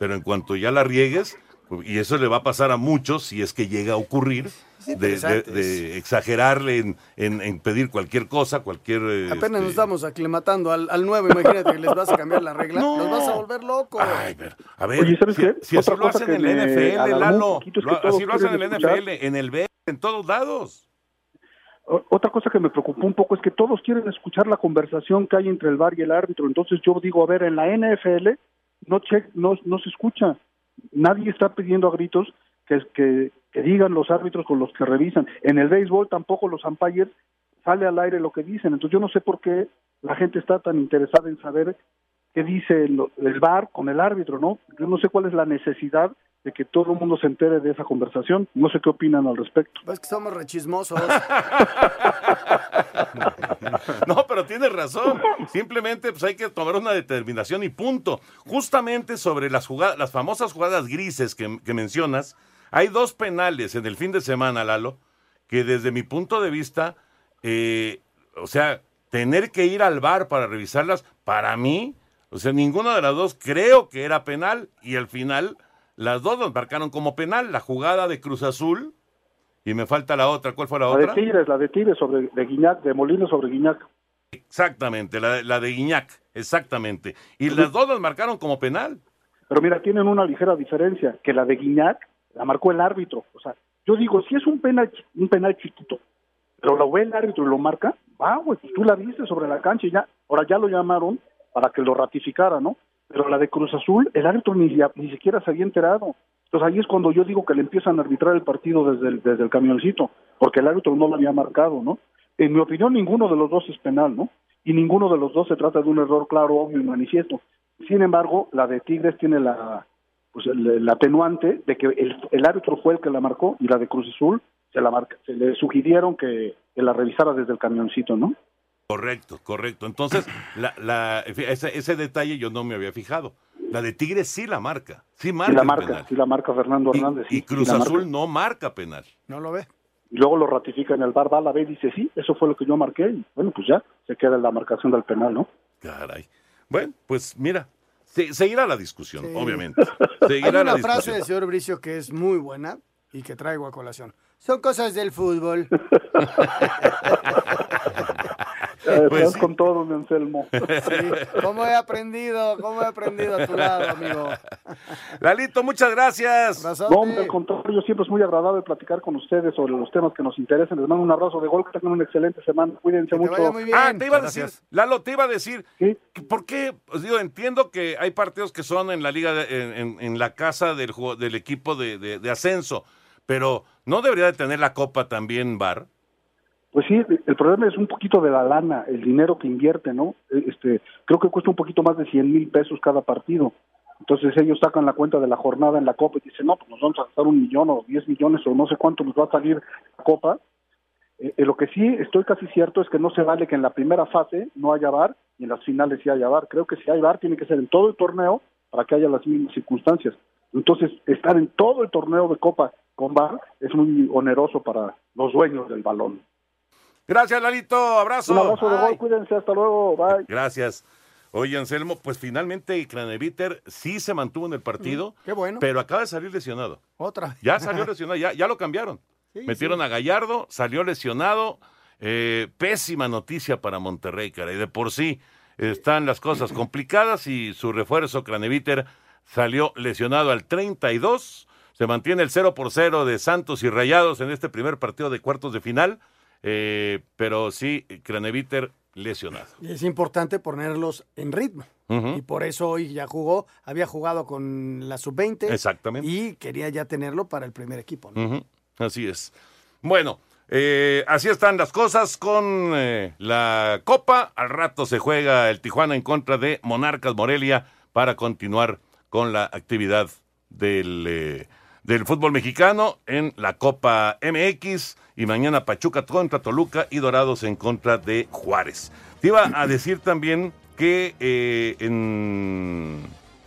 Pero en cuanto ya la riegues, y eso le va a pasar a muchos si es que llega a ocurrir, de, de- interesante de exagerarle en, en- en pedir cualquier cosa, cualquier... eh, Apenas nos este, estamos aclimatando al, al nuevo, imagínate que les vas a cambiar la regla. Los vas a volver locos. A ver, Oye, ¿sabes si, qué? si así lo hacen en me NFL, Lalo, así lo hacen en escuchar. NFL, en el B, en todos lados. Otra cosa que me preocupó un poco es que todos quieren escuchar la conversación que hay entre el VAR y el árbitro. Entonces yo digo, a ver, en la NFL no, che- no, no se escucha. Nadie está pidiendo a gritos que, que, digan los árbitros con los que revisan. En el béisbol tampoco los umpires sale al aire lo que dicen. Entonces yo no sé por qué la gente está tan interesada en saber qué dice el, el VAR con el árbitro, ¿no? Yo no sé cuál es la necesidad de que todo el mundo se entere de esa conversación. No sé qué opinan al respecto. Es que somos rechismosos. No, pero tienes razón. Simplemente pues hay que tomar una determinación y punto. Justamente sobre las jugadas, las famosas jugadas grises que, que mencionas, hay dos penales en el fin de semana, Lalo, que desde mi punto de vista, eh, o sea, tener que ir al bar para revisarlas, para mí, o sea, ninguna de las dos creo que era penal y al final las dos nos marcaron como penal. La jugada de Cruz Azul y me falta la otra. ¿Cuál fue la La otra? de Tigres, la de Tigres sobre de Guiñac, de Molino sobre Guiñac. Exactamente, la, la de Guiñac, exactamente. Y las dos las marcaron como penal. Pero mira, tienen una ligera diferencia, que la de Guiñac la marcó el árbitro. O sea, yo digo, si es un penal, un penal chiquito, pero lo ve el árbitro y lo marca, va, güey, pues tú la viste sobre la cancha y ya, ahora ya lo llamaron para que lo ratificara, ¿no? Pero la de Cruz Azul, el árbitro ni, ni siquiera se había enterado. Entonces ahí es cuando yo digo que le empiezan a arbitrar el partido desde el, desde el camioncito, porque el árbitro no lo había marcado, ¿no? En mi opinión, ninguno de los dos es penal, ¿no? Y ninguno de los dos se trata de un error claro, obvio y manifiesto. Sin embargo, la de Tigres tiene la, pues el, el atenuante de que el, el árbitro fue el que la marcó y la de Cruz Azul se la marca, se le sugirieron que, que la revisara desde el camioncito, ¿no? Correcto, correcto. Entonces, la, la, ese, ese detalle yo no me había fijado. La de Tigres sí la marca, sí marca, Sí la el marca, penal. sí la marca Fernando Hernández. sí, Y Cruz sí la marca. Azul no marca penal. No lo ve. Y luego lo ratifica en el bar, va a la B y dice, sí, eso fue lo que yo marqué. Y bueno, pues ya se queda en la marcación del penal, ¿no? Caray. Bueno, pues mira, Se- seguirá la discusión, obviamente. Hay Seguirá una la frase discusión. del señor Bricio que es muy buena y que traigo a colación. Son cosas del fútbol. Pues estás sí. con todo, mi Anselmo. ¿Cómo he aprendido? ¿Cómo he aprendido a tu lado, amigo? Lalito, muchas gracias. No, hombre, contrario, siempre es muy agradable platicar con ustedes sobre los temas que nos interesan. Les mando un abrazo de gol, que tengan una excelente semana. Cuídense mucho. Ah, te iba a decir, Lalo, te iba a decir, que ¿por qué? Os digo, entiendo que hay partidos que son en la liga, de- en, en- en la casa del, del equipo de, de- de ascenso, pero ¿no debería de tener la copa también bar? Pues sí, el problema es un poquito de la lana, el dinero que invierte, ¿no? Eh, Este, creo que cuesta un poquito más de 100 mil pesos cada partido. Entonces ellos sacan la cuenta de la jornada en la Copa y dicen, no, pues nos vamos a gastar un millón o 10 millones o no sé cuánto nos va a salir la Copa. Eh, eh, lo que sí estoy casi cierto es que no se vale que en la primera fase no haya VAR y en las finales sí haya VAR. Creo que si hay VAR tiene que ser en todo el torneo para que haya las mismas circunstancias. Entonces, estar en todo el torneo de Copa con VAR es muy oneroso para los dueños del balón. Gracias, Lalito, abrazo. Un abrazo de gol, cuídense, hasta luego, bye. Gracias. Oye, Anselmo, pues finalmente Craneviter sí se mantuvo en el partido, Mm, Qué bueno. pero acaba de salir lesionado. Otra. Ya salió lesionado, ya, ya lo cambiaron. Sí, Metieron a Gallardo, salió lesionado. Eh, pésima noticia para Monterrey, caray. De por sí están las cosas complicadas y su refuerzo, Craneviter, salió lesionado al 32. Se mantiene el 0 por 0 de Santos y Rayados en este primer partido de cuartos de final. Eh, pero sí, Craneviter lesionado. Y es importante ponerlos en ritmo. Y por eso hoy ya jugó, había jugado con la sub-20. Exactamente. Y quería ya tenerlo para el primer equipo. Así es. Bueno, eh, así están las cosas con eh, la Copa. Al rato se juega el Tijuana en contra de Monarcas Morelia para continuar con la actividad del, eh, del fútbol mexicano en la Copa MX. Y mañana Pachuca contra Toluca y Dorados en contra de Juárez. Te iba a decir también que eh, en,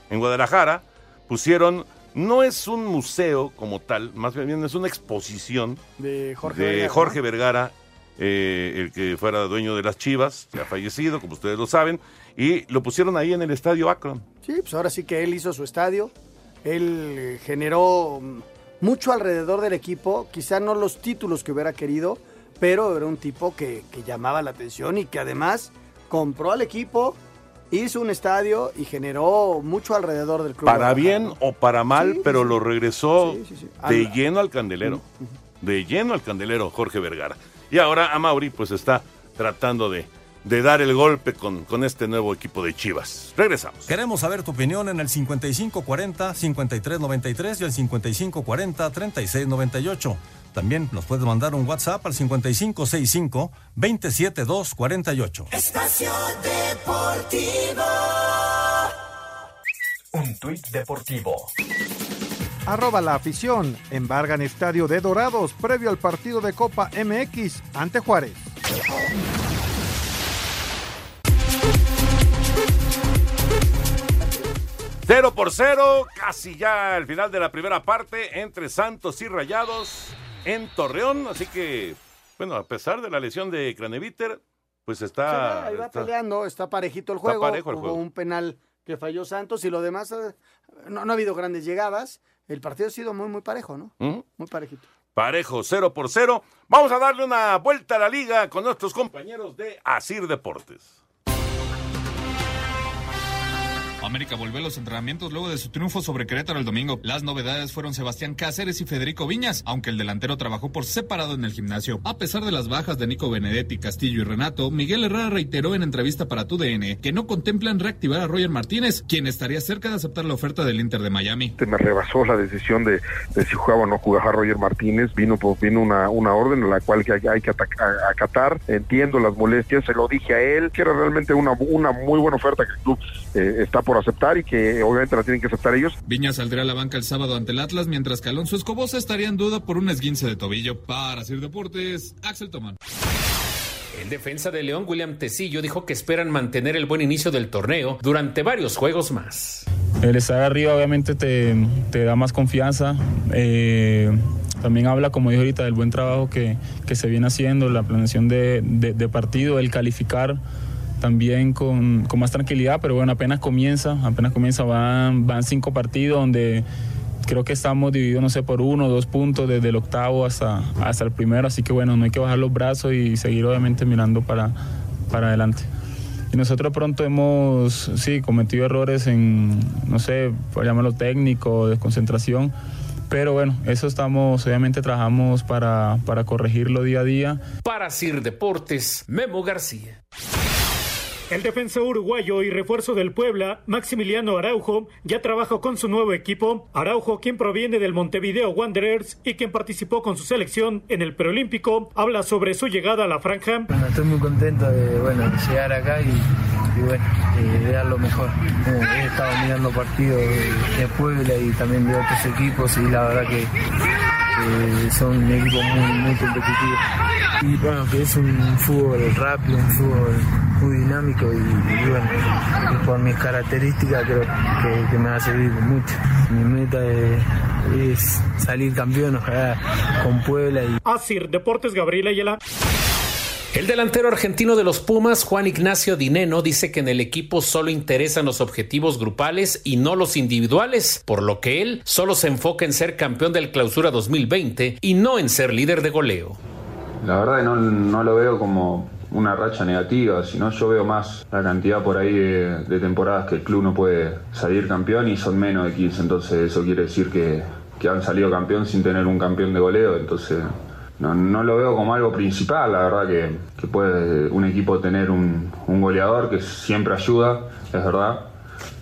en Guadalajara pusieron, no es un museo como tal, más bien es una exposición De Jorge de Vergara, Jorge. Vergara, eh, el que fuera dueño de las Chivas, se ha fallecido, como ustedes lo saben, y lo pusieron ahí en el estadio Akron. Sí, pues ahora sí que él hizo su estadio. Él eh, generó mm, mucho alrededor del equipo. Quizá no los títulos que hubiera querido, pero era un tipo que, que llamaba la atención y que además compró al equipo, hizo un estadio y generó mucho alrededor del club. Para bien o para mal, Sí, pero sí, lo regresó Sí, de lleno al candelero. De lleno al candelero Jorge Vergara. Y ahora a Mauri pues está tratando de, de dar el golpe con, con este nuevo equipo de Chivas. Regresamos. Queremos saber tu opinión en el 5540-5393 y el 5540-3698. También nos puedes mandar un WhatsApp al 5565-27248. Espacio Deportivo. Un tuit deportivo. Arroba la afición. Embargan estadio de Dorados previo al partido de Copa MX ante Juárez. Cero por cero, casi ya al final de la primera parte entre Santos y Rayados en Torreón. Así que, bueno, a pesar de la lesión de Craneviter, pues está. Sí, ahí va está- peleando, está parejito el Está juego. parejo el Hubo juego. un penal que falló Santos y lo demás eh, no, no ha habido grandes llegadas. El partido ha sido muy, muy parejo, ¿no? ¿Mm? Muy parejito. Parejo, cero por cero. Vamos a darle una vuelta a la liga con nuestros compañeros de Asir Deportes. América volvió a los entrenamientos luego de su triunfo sobre Querétaro el domingo. Las novedades fueron Sebastián Cáceres y Federico Viñas, aunque el delantero trabajó por separado en el gimnasio. A pesar de las bajas de Nico Benedetti, Castillo y Renato, Miguel Herrera reiteró en entrevista para TUDN que no contemplan reactivar a Roger Martínez, quien estaría cerca de aceptar la oferta del Inter de Miami. me rebasó la decisión de, si jugaba o no jugaba Roger Martínez. Vino pues, vino una, orden a la cual hay, hay que acatar. Entiendo las molestias, se lo dije a él, que era realmente una, una muy buena oferta que el club eh, está por aceptar y que obviamente la tienen que aceptar ellos. Viñas saldrá a la banca el sábado ante el Atlas, mientras que Alonso Escobosa estaría en duda por un esguince de tobillo. Para Sir Deportes, Axel Tomán. El defensa de León, William Tecillo, dijo que esperan mantener el buen inicio del torneo durante varios juegos más. El estar arriba obviamente te, te da más confianza. eh, también habla, como dije ahorita, del buen trabajo que, que se viene haciendo, la planeación de, de- de partido, el calificar también con, con, más tranquilidad, pero bueno, apenas comienza, apenas comienza, van, van cinco partidos donde creo que estamos divididos, no sé, por uno o dos puntos desde el octavo hasta, hasta el primero, así que bueno, no hay que bajar los brazos y seguir obviamente mirando para, para adelante. Y nosotros pronto hemos, sí, cometido errores en, no sé, por llamarlo técnico, desconcentración, pero bueno, eso estamos, obviamente trabajamos para, para corregirlo día a día. Para Sir Deportes, Memo García. El defensa uruguayo y refuerzo del Puebla, Maximiliano Araujo, ya trabaja con su nuevo equipo. Araujo, quien proviene del Montevideo Wanderers y quien participó con su selección en el preolímpico, habla sobre su llegada a la franja. Bueno, estoy muy contento de bueno, llegar acá y, bueno, de dar lo mejor. Eh, he estado mirando partidos de Puebla y también de otros equipos y la verdad que son equipos muy, muy competitivos. Y bueno, que es un fútbol rápido, un fútbol muy dinámico y, bueno, por mis características creo que, me va a servir mucho. Mi meta es, salir campeón ojalá, con Puebla. Y... Asir Deportes Gabriela Ayala. El delantero argentino de los Pumas, Juan Ignacio Dineno, dice que en el equipo solo interesan los objetivos grupales y no los individuales, por lo que él solo se enfoca en ser campeón del Clausura 2020 y no en ser líder de goleo. La verdad no, no lo veo como una racha negativa, sino yo veo más la cantidad por ahí de, de, temporadas que el club no puede salir campeón y son menos de 15, entonces eso quiere decir que, que han salido campeón sin tener un campeón de goleo, entonces no, no, lo veo como algo principal, la verdad que, que puede un equipo tener un, un, goleador que siempre ayuda, es verdad,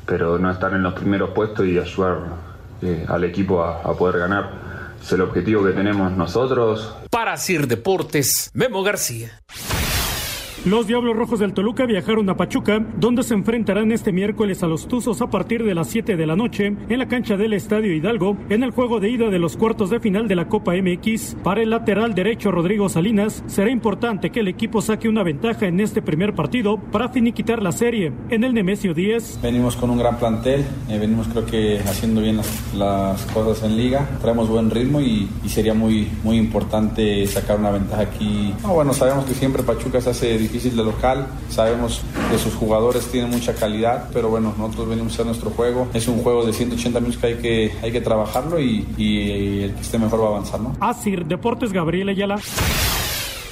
pero no estar en los primeros puestos y ayudar eh, al equipo a, a, poder ganar. Es el objetivo que tenemos nosotros. Para Sir Deportes, Memo García. Los Diablos Rojos del Toluca viajaron a Pachuca, donde se enfrentarán este miércoles a los Tuzos a partir de las 7 de la noche en la cancha del Estadio Hidalgo, en el juego de ida de los cuartos de final de la Copa MX. Para el lateral derecho Rodrigo Salinas, será importante que el equipo saque una ventaja en este primer partido para finiquitar la serie. En el Nemesio 10. Venimos con un gran plantel, eh, venimos creo que haciendo bien las, cosas en liga, traemos buen ritmo y, sería muy, muy importante sacar una ventaja aquí. No, bueno, sabemos que siempre Pachuca se hace difícil difícil de local. Sabemos que sus jugadores tienen mucha calidad, pero bueno, nosotros venimos a hacer nuestro juego. Es un juego de 180 minutos que hay que, hay que trabajarlo y, y el que esté mejor va a avanzar, ¿no? Asir Deportes Gabriel Ayala.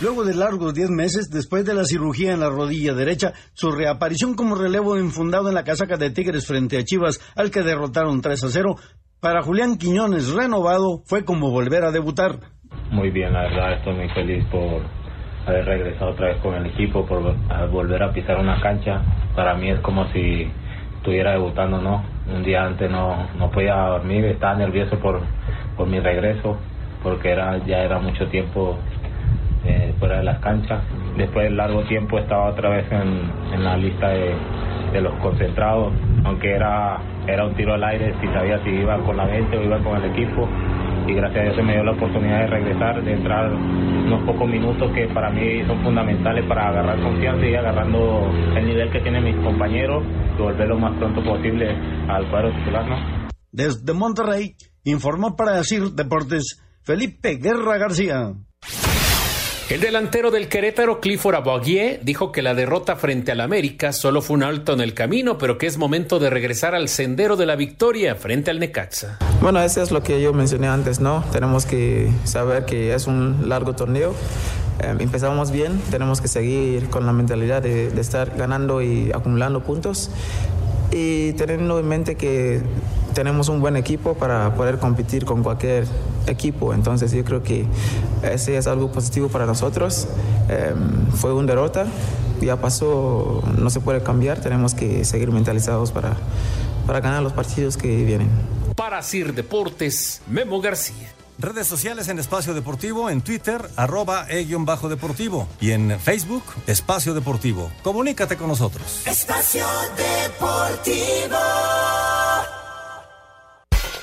Luego de largos 10 meses, después de la cirugía en la rodilla derecha, su reaparición como relevo infundado en la casaca de Tigres frente a Chivas, al que derrotaron 3 a 0, para Julián Quiñones, renovado, fue como volver a debutar. Muy bien, la verdad, estoy muy feliz por haber regresado otra vez con el equipo, por volver a pisar una cancha. Para mí es como si estuviera debutando, ¿no? Un día antes no, no podía dormir, estaba nervioso por, por mi regreso, porque era ya era mucho tiempo eh, fuera de las canchas. Después de largo tiempo estaba otra vez en, en la lista de, de, los concentrados, aunque era, era un tiro al aire, si sabía si iba con la mente o iba con el equipo y gracias a Dios se me dio la oportunidad de regresar, de entrar unos pocos minutos que para mí son fundamentales para agarrar confianza y agarrando el nivel que tienen mis compañeros y volver lo más pronto posible al cuadro titular. Desde Monterrey informó para decir Deportes Felipe Guerra García. El delantero del Querétaro, Clifford Aboguier, dijo que la derrota frente al América solo fue un alto en el camino, pero que es momento de regresar al sendero de la victoria frente al Necaxa. Bueno, eso es lo que yo mencioné antes, ¿no? Tenemos que saber que es un largo torneo. Eh, empezamos bien, tenemos que seguir con la mentalidad de estar ganando y acumulando puntos y teniendo en mente que tenemos un buen equipo para poder competir con cualquier equipo. Entonces yo creo que ese es algo positivo para nosotros. Eh, fue una derrota, ya pasó, no se puede cambiar, tenemos que seguir mentalizados para, para ganar los partidos que vienen. Para Sir Deportes, Memo García. Redes sociales en Espacio Deportivo, en Twitter, arroba e-bajo deportivo y en Facebook, Espacio Deportivo. Comunícate con nosotros. Espacio Deportivo.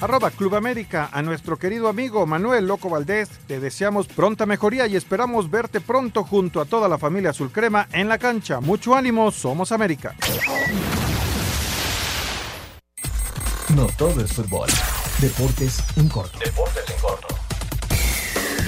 Arroba Club América. A nuestro querido amigo Manuel Loco Valdés, te deseamos pronta mejoría y esperamos verte pronto junto a toda la familia Azul Crema en la cancha. Mucho ánimo, somos América. No todo es fútbol. Deportes en corto. Deportes en corto.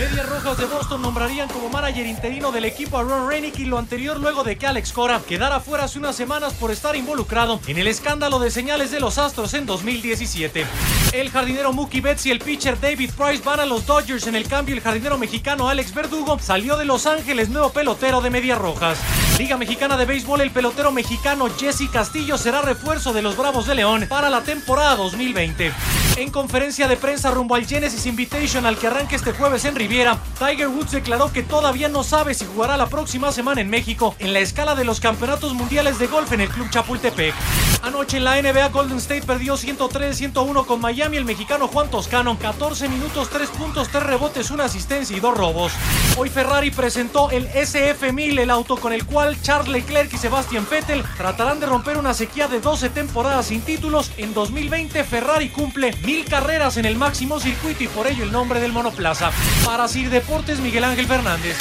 Medias Rojas de Boston nombrarían como manager interino del equipo a Ron Renick y lo anterior luego de que Alex Cora quedara fuera hace unas semanas por estar involucrado en el escándalo de señales de los Astros en 2017. El jardinero Mookie Betts y el pitcher David Price van a los Dodgers en el cambio. El jardinero mexicano Alex Verdugo salió de Los Ángeles, nuevo pelotero de Medias Rojas. Liga Mexicana de Béisbol, el pelotero mexicano Jesse Castillo será refuerzo de los Bravos de León para la temporada 2020. En conferencia de prensa rumbo al Genesis Invitation al que arranca este jueves en Riviera, Tiger Woods declaró que todavía no sabe si jugará la próxima semana en México en la escala de los campeonatos mundiales de golf en el Club Chapultepec. Anoche en la NBA Golden State perdió 103-101 con Miami el mexicano Juan Toscano, 14 minutos, 3 puntos, 3 rebotes, una asistencia y 2 robos. Hoy Ferrari presentó el SF1000, el auto con el cual Charles Leclerc y Sebastian Vettel tratarán de romper una sequía de 12 temporadas sin títulos. En 2020 Ferrari cumple mil carreras en el máximo circuito y por ello el nombre del monoplaza. Para Sir Deportes, Miguel Ángel Fernández.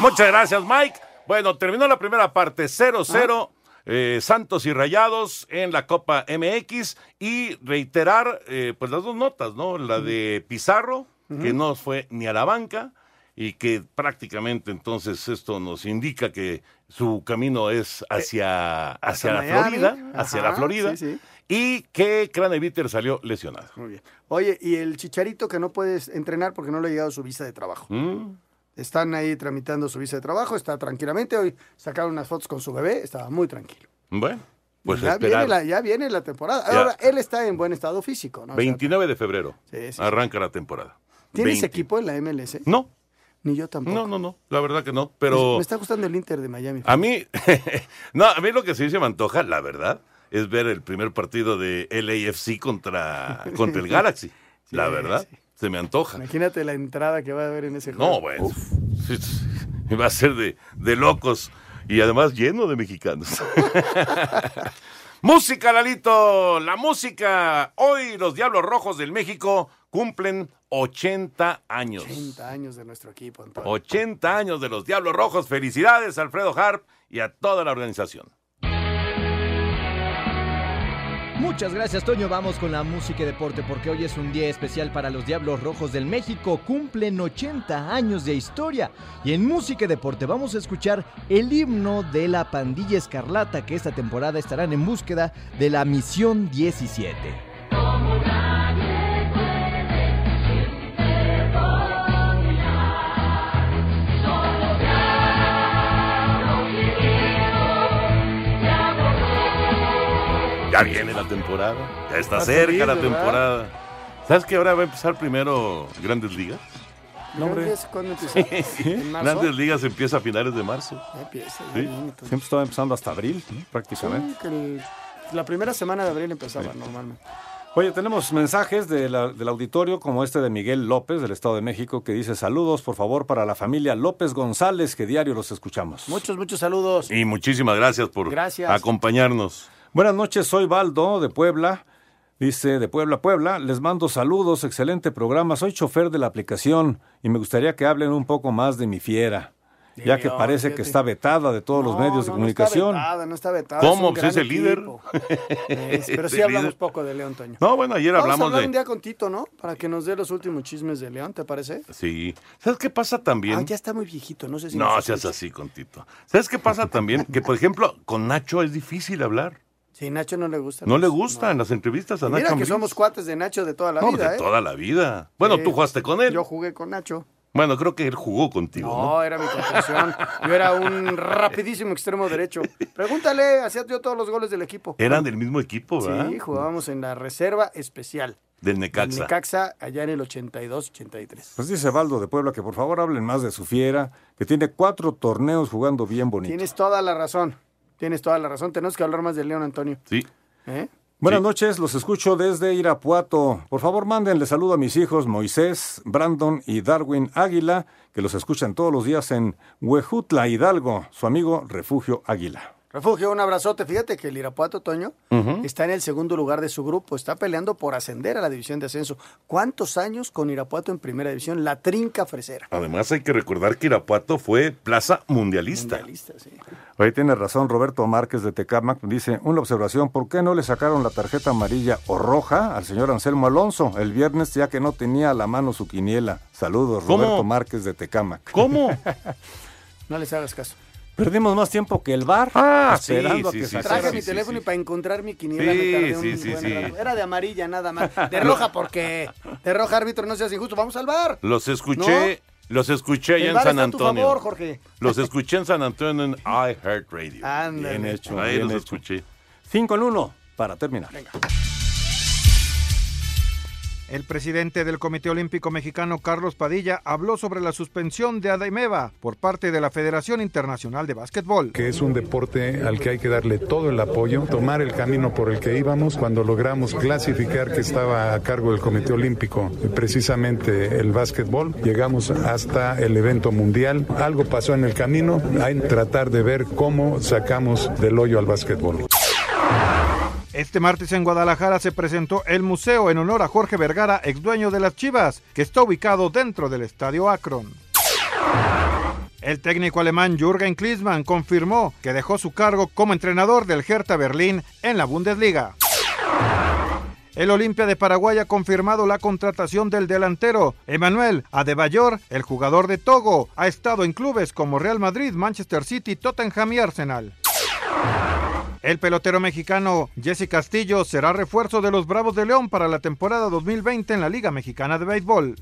Muchas gracias, Mike. Bueno, terminó la primera parte 0-0. Eh, Santos y Rayados en la Copa MX y reiterar eh, pues las dos notas, ¿no? La de Pizarro, que no fue ni a la banca y que prácticamente entonces esto nos indica que su camino es hacia, hacia, la Miami. Florida, hacia la Florida, sí, sí. y que Craneviter salió lesionado. Muy bien. Oye, y el chicharito que no puedes entrenar porque no le ha llegado su visa de trabajo. Mm. Están ahí tramitando su visa de trabajo, está tranquilamente. Hoy sacaron unas fotos con su bebé, estaba muy tranquilo. Bueno, pues ya, esperar. viene la, ya viene la temporada. Ya. Ahora, él está en buen estado físico, ¿no? O sea, 29 de febrero Sí, sí, arranca la temporada. ¿Tienes 20. equipo en la MLS? No. Ni yo tampoco. No, no, no, la verdad que no, pero... Me está gustando el Inter de Miami. A mí, no, a mí lo que sí se me antoja, la verdad, es ver el primer partido de LAFC contra, contra el Galaxy. La Sí, verdad, se me antoja. Imagínate la entrada que va a haber en ese juego. No, bueno, va a ser de, de locos y además lleno de mexicanos. música, Lalito, la música. Hoy los Diablos Rojos del México cumplen 80 años. 80 años de nuestro equipo, Antonio. 80 años de los Diablos Rojos. Felicidades, Alfredo Harp, y a toda la organización. Muchas gracias, Toño. Vamos con la música y deporte porque hoy es un día especial para los Diablos Rojos del México. Cumplen 80 años de historia. Y en música y deporte vamos a escuchar el himno de la pandilla escarlata que esta temporada estarán en búsqueda de la misión 17. Ya viene la temporada, ya está cerca salir, la ¿verdad? temporada. ¿Sabes que ahora va a empezar primero Grandes Ligas? ¿Cuándo empieza? ¿Cuándo empieza? ¿En marzo? Grandes Ligas empieza a finales de marzo. Ya empieza, ya Sí. Siempre estaba empezando hasta abril, ¿no? Sí, prácticamente. que el- la primera semana de abril empezaba normalmente. Oye, tenemos mensajes de la- del auditorio como este de Miguel López del Estado de México que dice saludos por favor para la familia López González que diario los escuchamos. Muchos, muchos saludos. Y muchísimas gracias por Gracias. acompañarnos. Buenas noches, soy Baldo de Puebla. Dice de Puebla, Puebla, les mando saludos, excelente programa. Soy chofer de la aplicación y me gustaría que hablen un poco más de mi fiera, ya que parece que está vetada de todos los No, medios de no, comunicación. No está vetada, no está vetada. ¿Cómo? es un Pues es el líder. Es, pero sí hablamos líder. poco de León, Toño. No, bueno, ayer Vamos a hablamos hablar de... un día con Tito, ¿no? Para que nos dé los últimos chismes de León, ¿te parece? Sí. ¿Sabes qué pasa también? Ah, ya está muy viejito, no sé si... No seas así con Tito. ¿Sabes qué pasa también? Que, por ejemplo, con Nacho es difícil hablar. Sí, Nacho no le gusta. No le gustan las entrevistas a Y Mira Nacho que Ambriz. somos cuates de Nacho de toda la No, vida, de ¿eh? toda la vida. Bueno, Sí. tú jugaste con él. Yo jugué con Nacho. Bueno, creo que él jugó contigo, ¿no? No, era mi contención. Yo era un rapidísimo extremo derecho. Pregúntale, hacía yo todos los goles del equipo. Eran del mismo equipo, ¿verdad? Sí, jugábamos en la reserva especial. Del El Necaxa. Necaxa allá en el 82-83. Pues dice Baldo de Puebla que por favor hablen más de su fiera, que tiene cuatro torneos jugando bien bonito. Tienes toda la razón. Tienes toda la razón. Tenemos que hablar más de León, Antonio. Sí. ¿Eh? Buenas noches, los escucho desde Irapuato. Por favor, mándenle saludo a mis hijos Moisés, Brandon y Darwin Águila, que los escuchan todos los días en Huejutla, Hidalgo, su amigo Refugio Águila. Refugio, un abrazote. Fíjate que el Irapuato, Toño, está en el segundo lugar de su grupo. Está peleando por ascender a la división de ascenso. ¿Cuántos años con Irapuato en primera división? La trinca fresera. Además hay que recordar que Irapuato fue plaza mundialista. Ahí tiene razón Roberto Márquez de Tecamac. Dice, una observación, ¿por qué no le sacaron la tarjeta amarilla o roja al señor Anselmo Alonso el viernes ya que no tenía a la mano su quiniela? Saludos, ¿Cómo? Roberto Márquez de Tecamac. ¿Cómo? No les hagas caso. Perdimos más tiempo que el bar Ah, esperando sí, a que sí, sí. Traje mi teléfono y para encontrar mi quiniela Sí, me tardé un sí, sí, buen. Era de amarilla nada más. De roja porque de roja árbitro no seas injusto. Vamos al bar. Los escuché, los escuché allá en San Antonio. favor, Jorge. Los escuché en San Antonio en iHeartRadio. Bien hecho, Ahí bien los hecho. escuché. 5 en 1 para terminar. El presidente del Comité Olímpico Mexicano, Carlos Padilla, habló sobre la suspensión de Ademeva por parte de la Federación Internacional de Básquetbol. que es un deporte al que hay que darle todo el apoyo, tomar el camino por el que íbamos cuando logramos clasificar que estaba a cargo del Comité Olímpico, precisamente el básquetbol, llegamos hasta el evento mundial, algo pasó en el camino, hay que tratar de ver cómo sacamos del hoyo al básquetbol. Este martes en Guadalajara se presentó el museo en honor a Jorge Vergara, ex dueño de las Chivas, que está ubicado dentro del estadio Akron. El técnico alemán Jürgen Klinsmann confirmó que dejó su cargo como entrenador del Hertha Berlín en la Bundesliga. El Olimpia de Paraguay ha confirmado la contratación del delantero Emmanuel Adebayor, el jugador de Togo. Ha estado en clubes como Real Madrid, Manchester City, Tottenham y Arsenal. El pelotero mexicano Jesse Castillo será refuerzo de los Bravos de León para la temporada 2020 en la Liga Mexicana de Béisbol.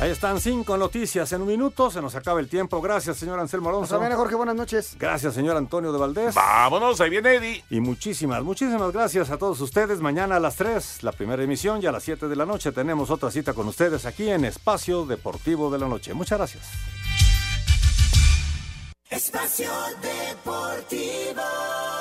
Ahí están cinco noticias en un minuto. Se nos acaba el tiempo. Gracias, señor Anselmo Alonso. Hasta mañana, Jorge. Buenas noches. Gracias, señor Antonio de Valdés. Vámonos, ahí viene Eddie. Y muchísimas, muchísimas gracias a todos ustedes. Mañana a las 3, la primera emisión, y a las 7 de la noche tenemos otra cita con ustedes aquí en Espacio Deportivo de la Noche. Muchas gracias. Espacio Deportivo.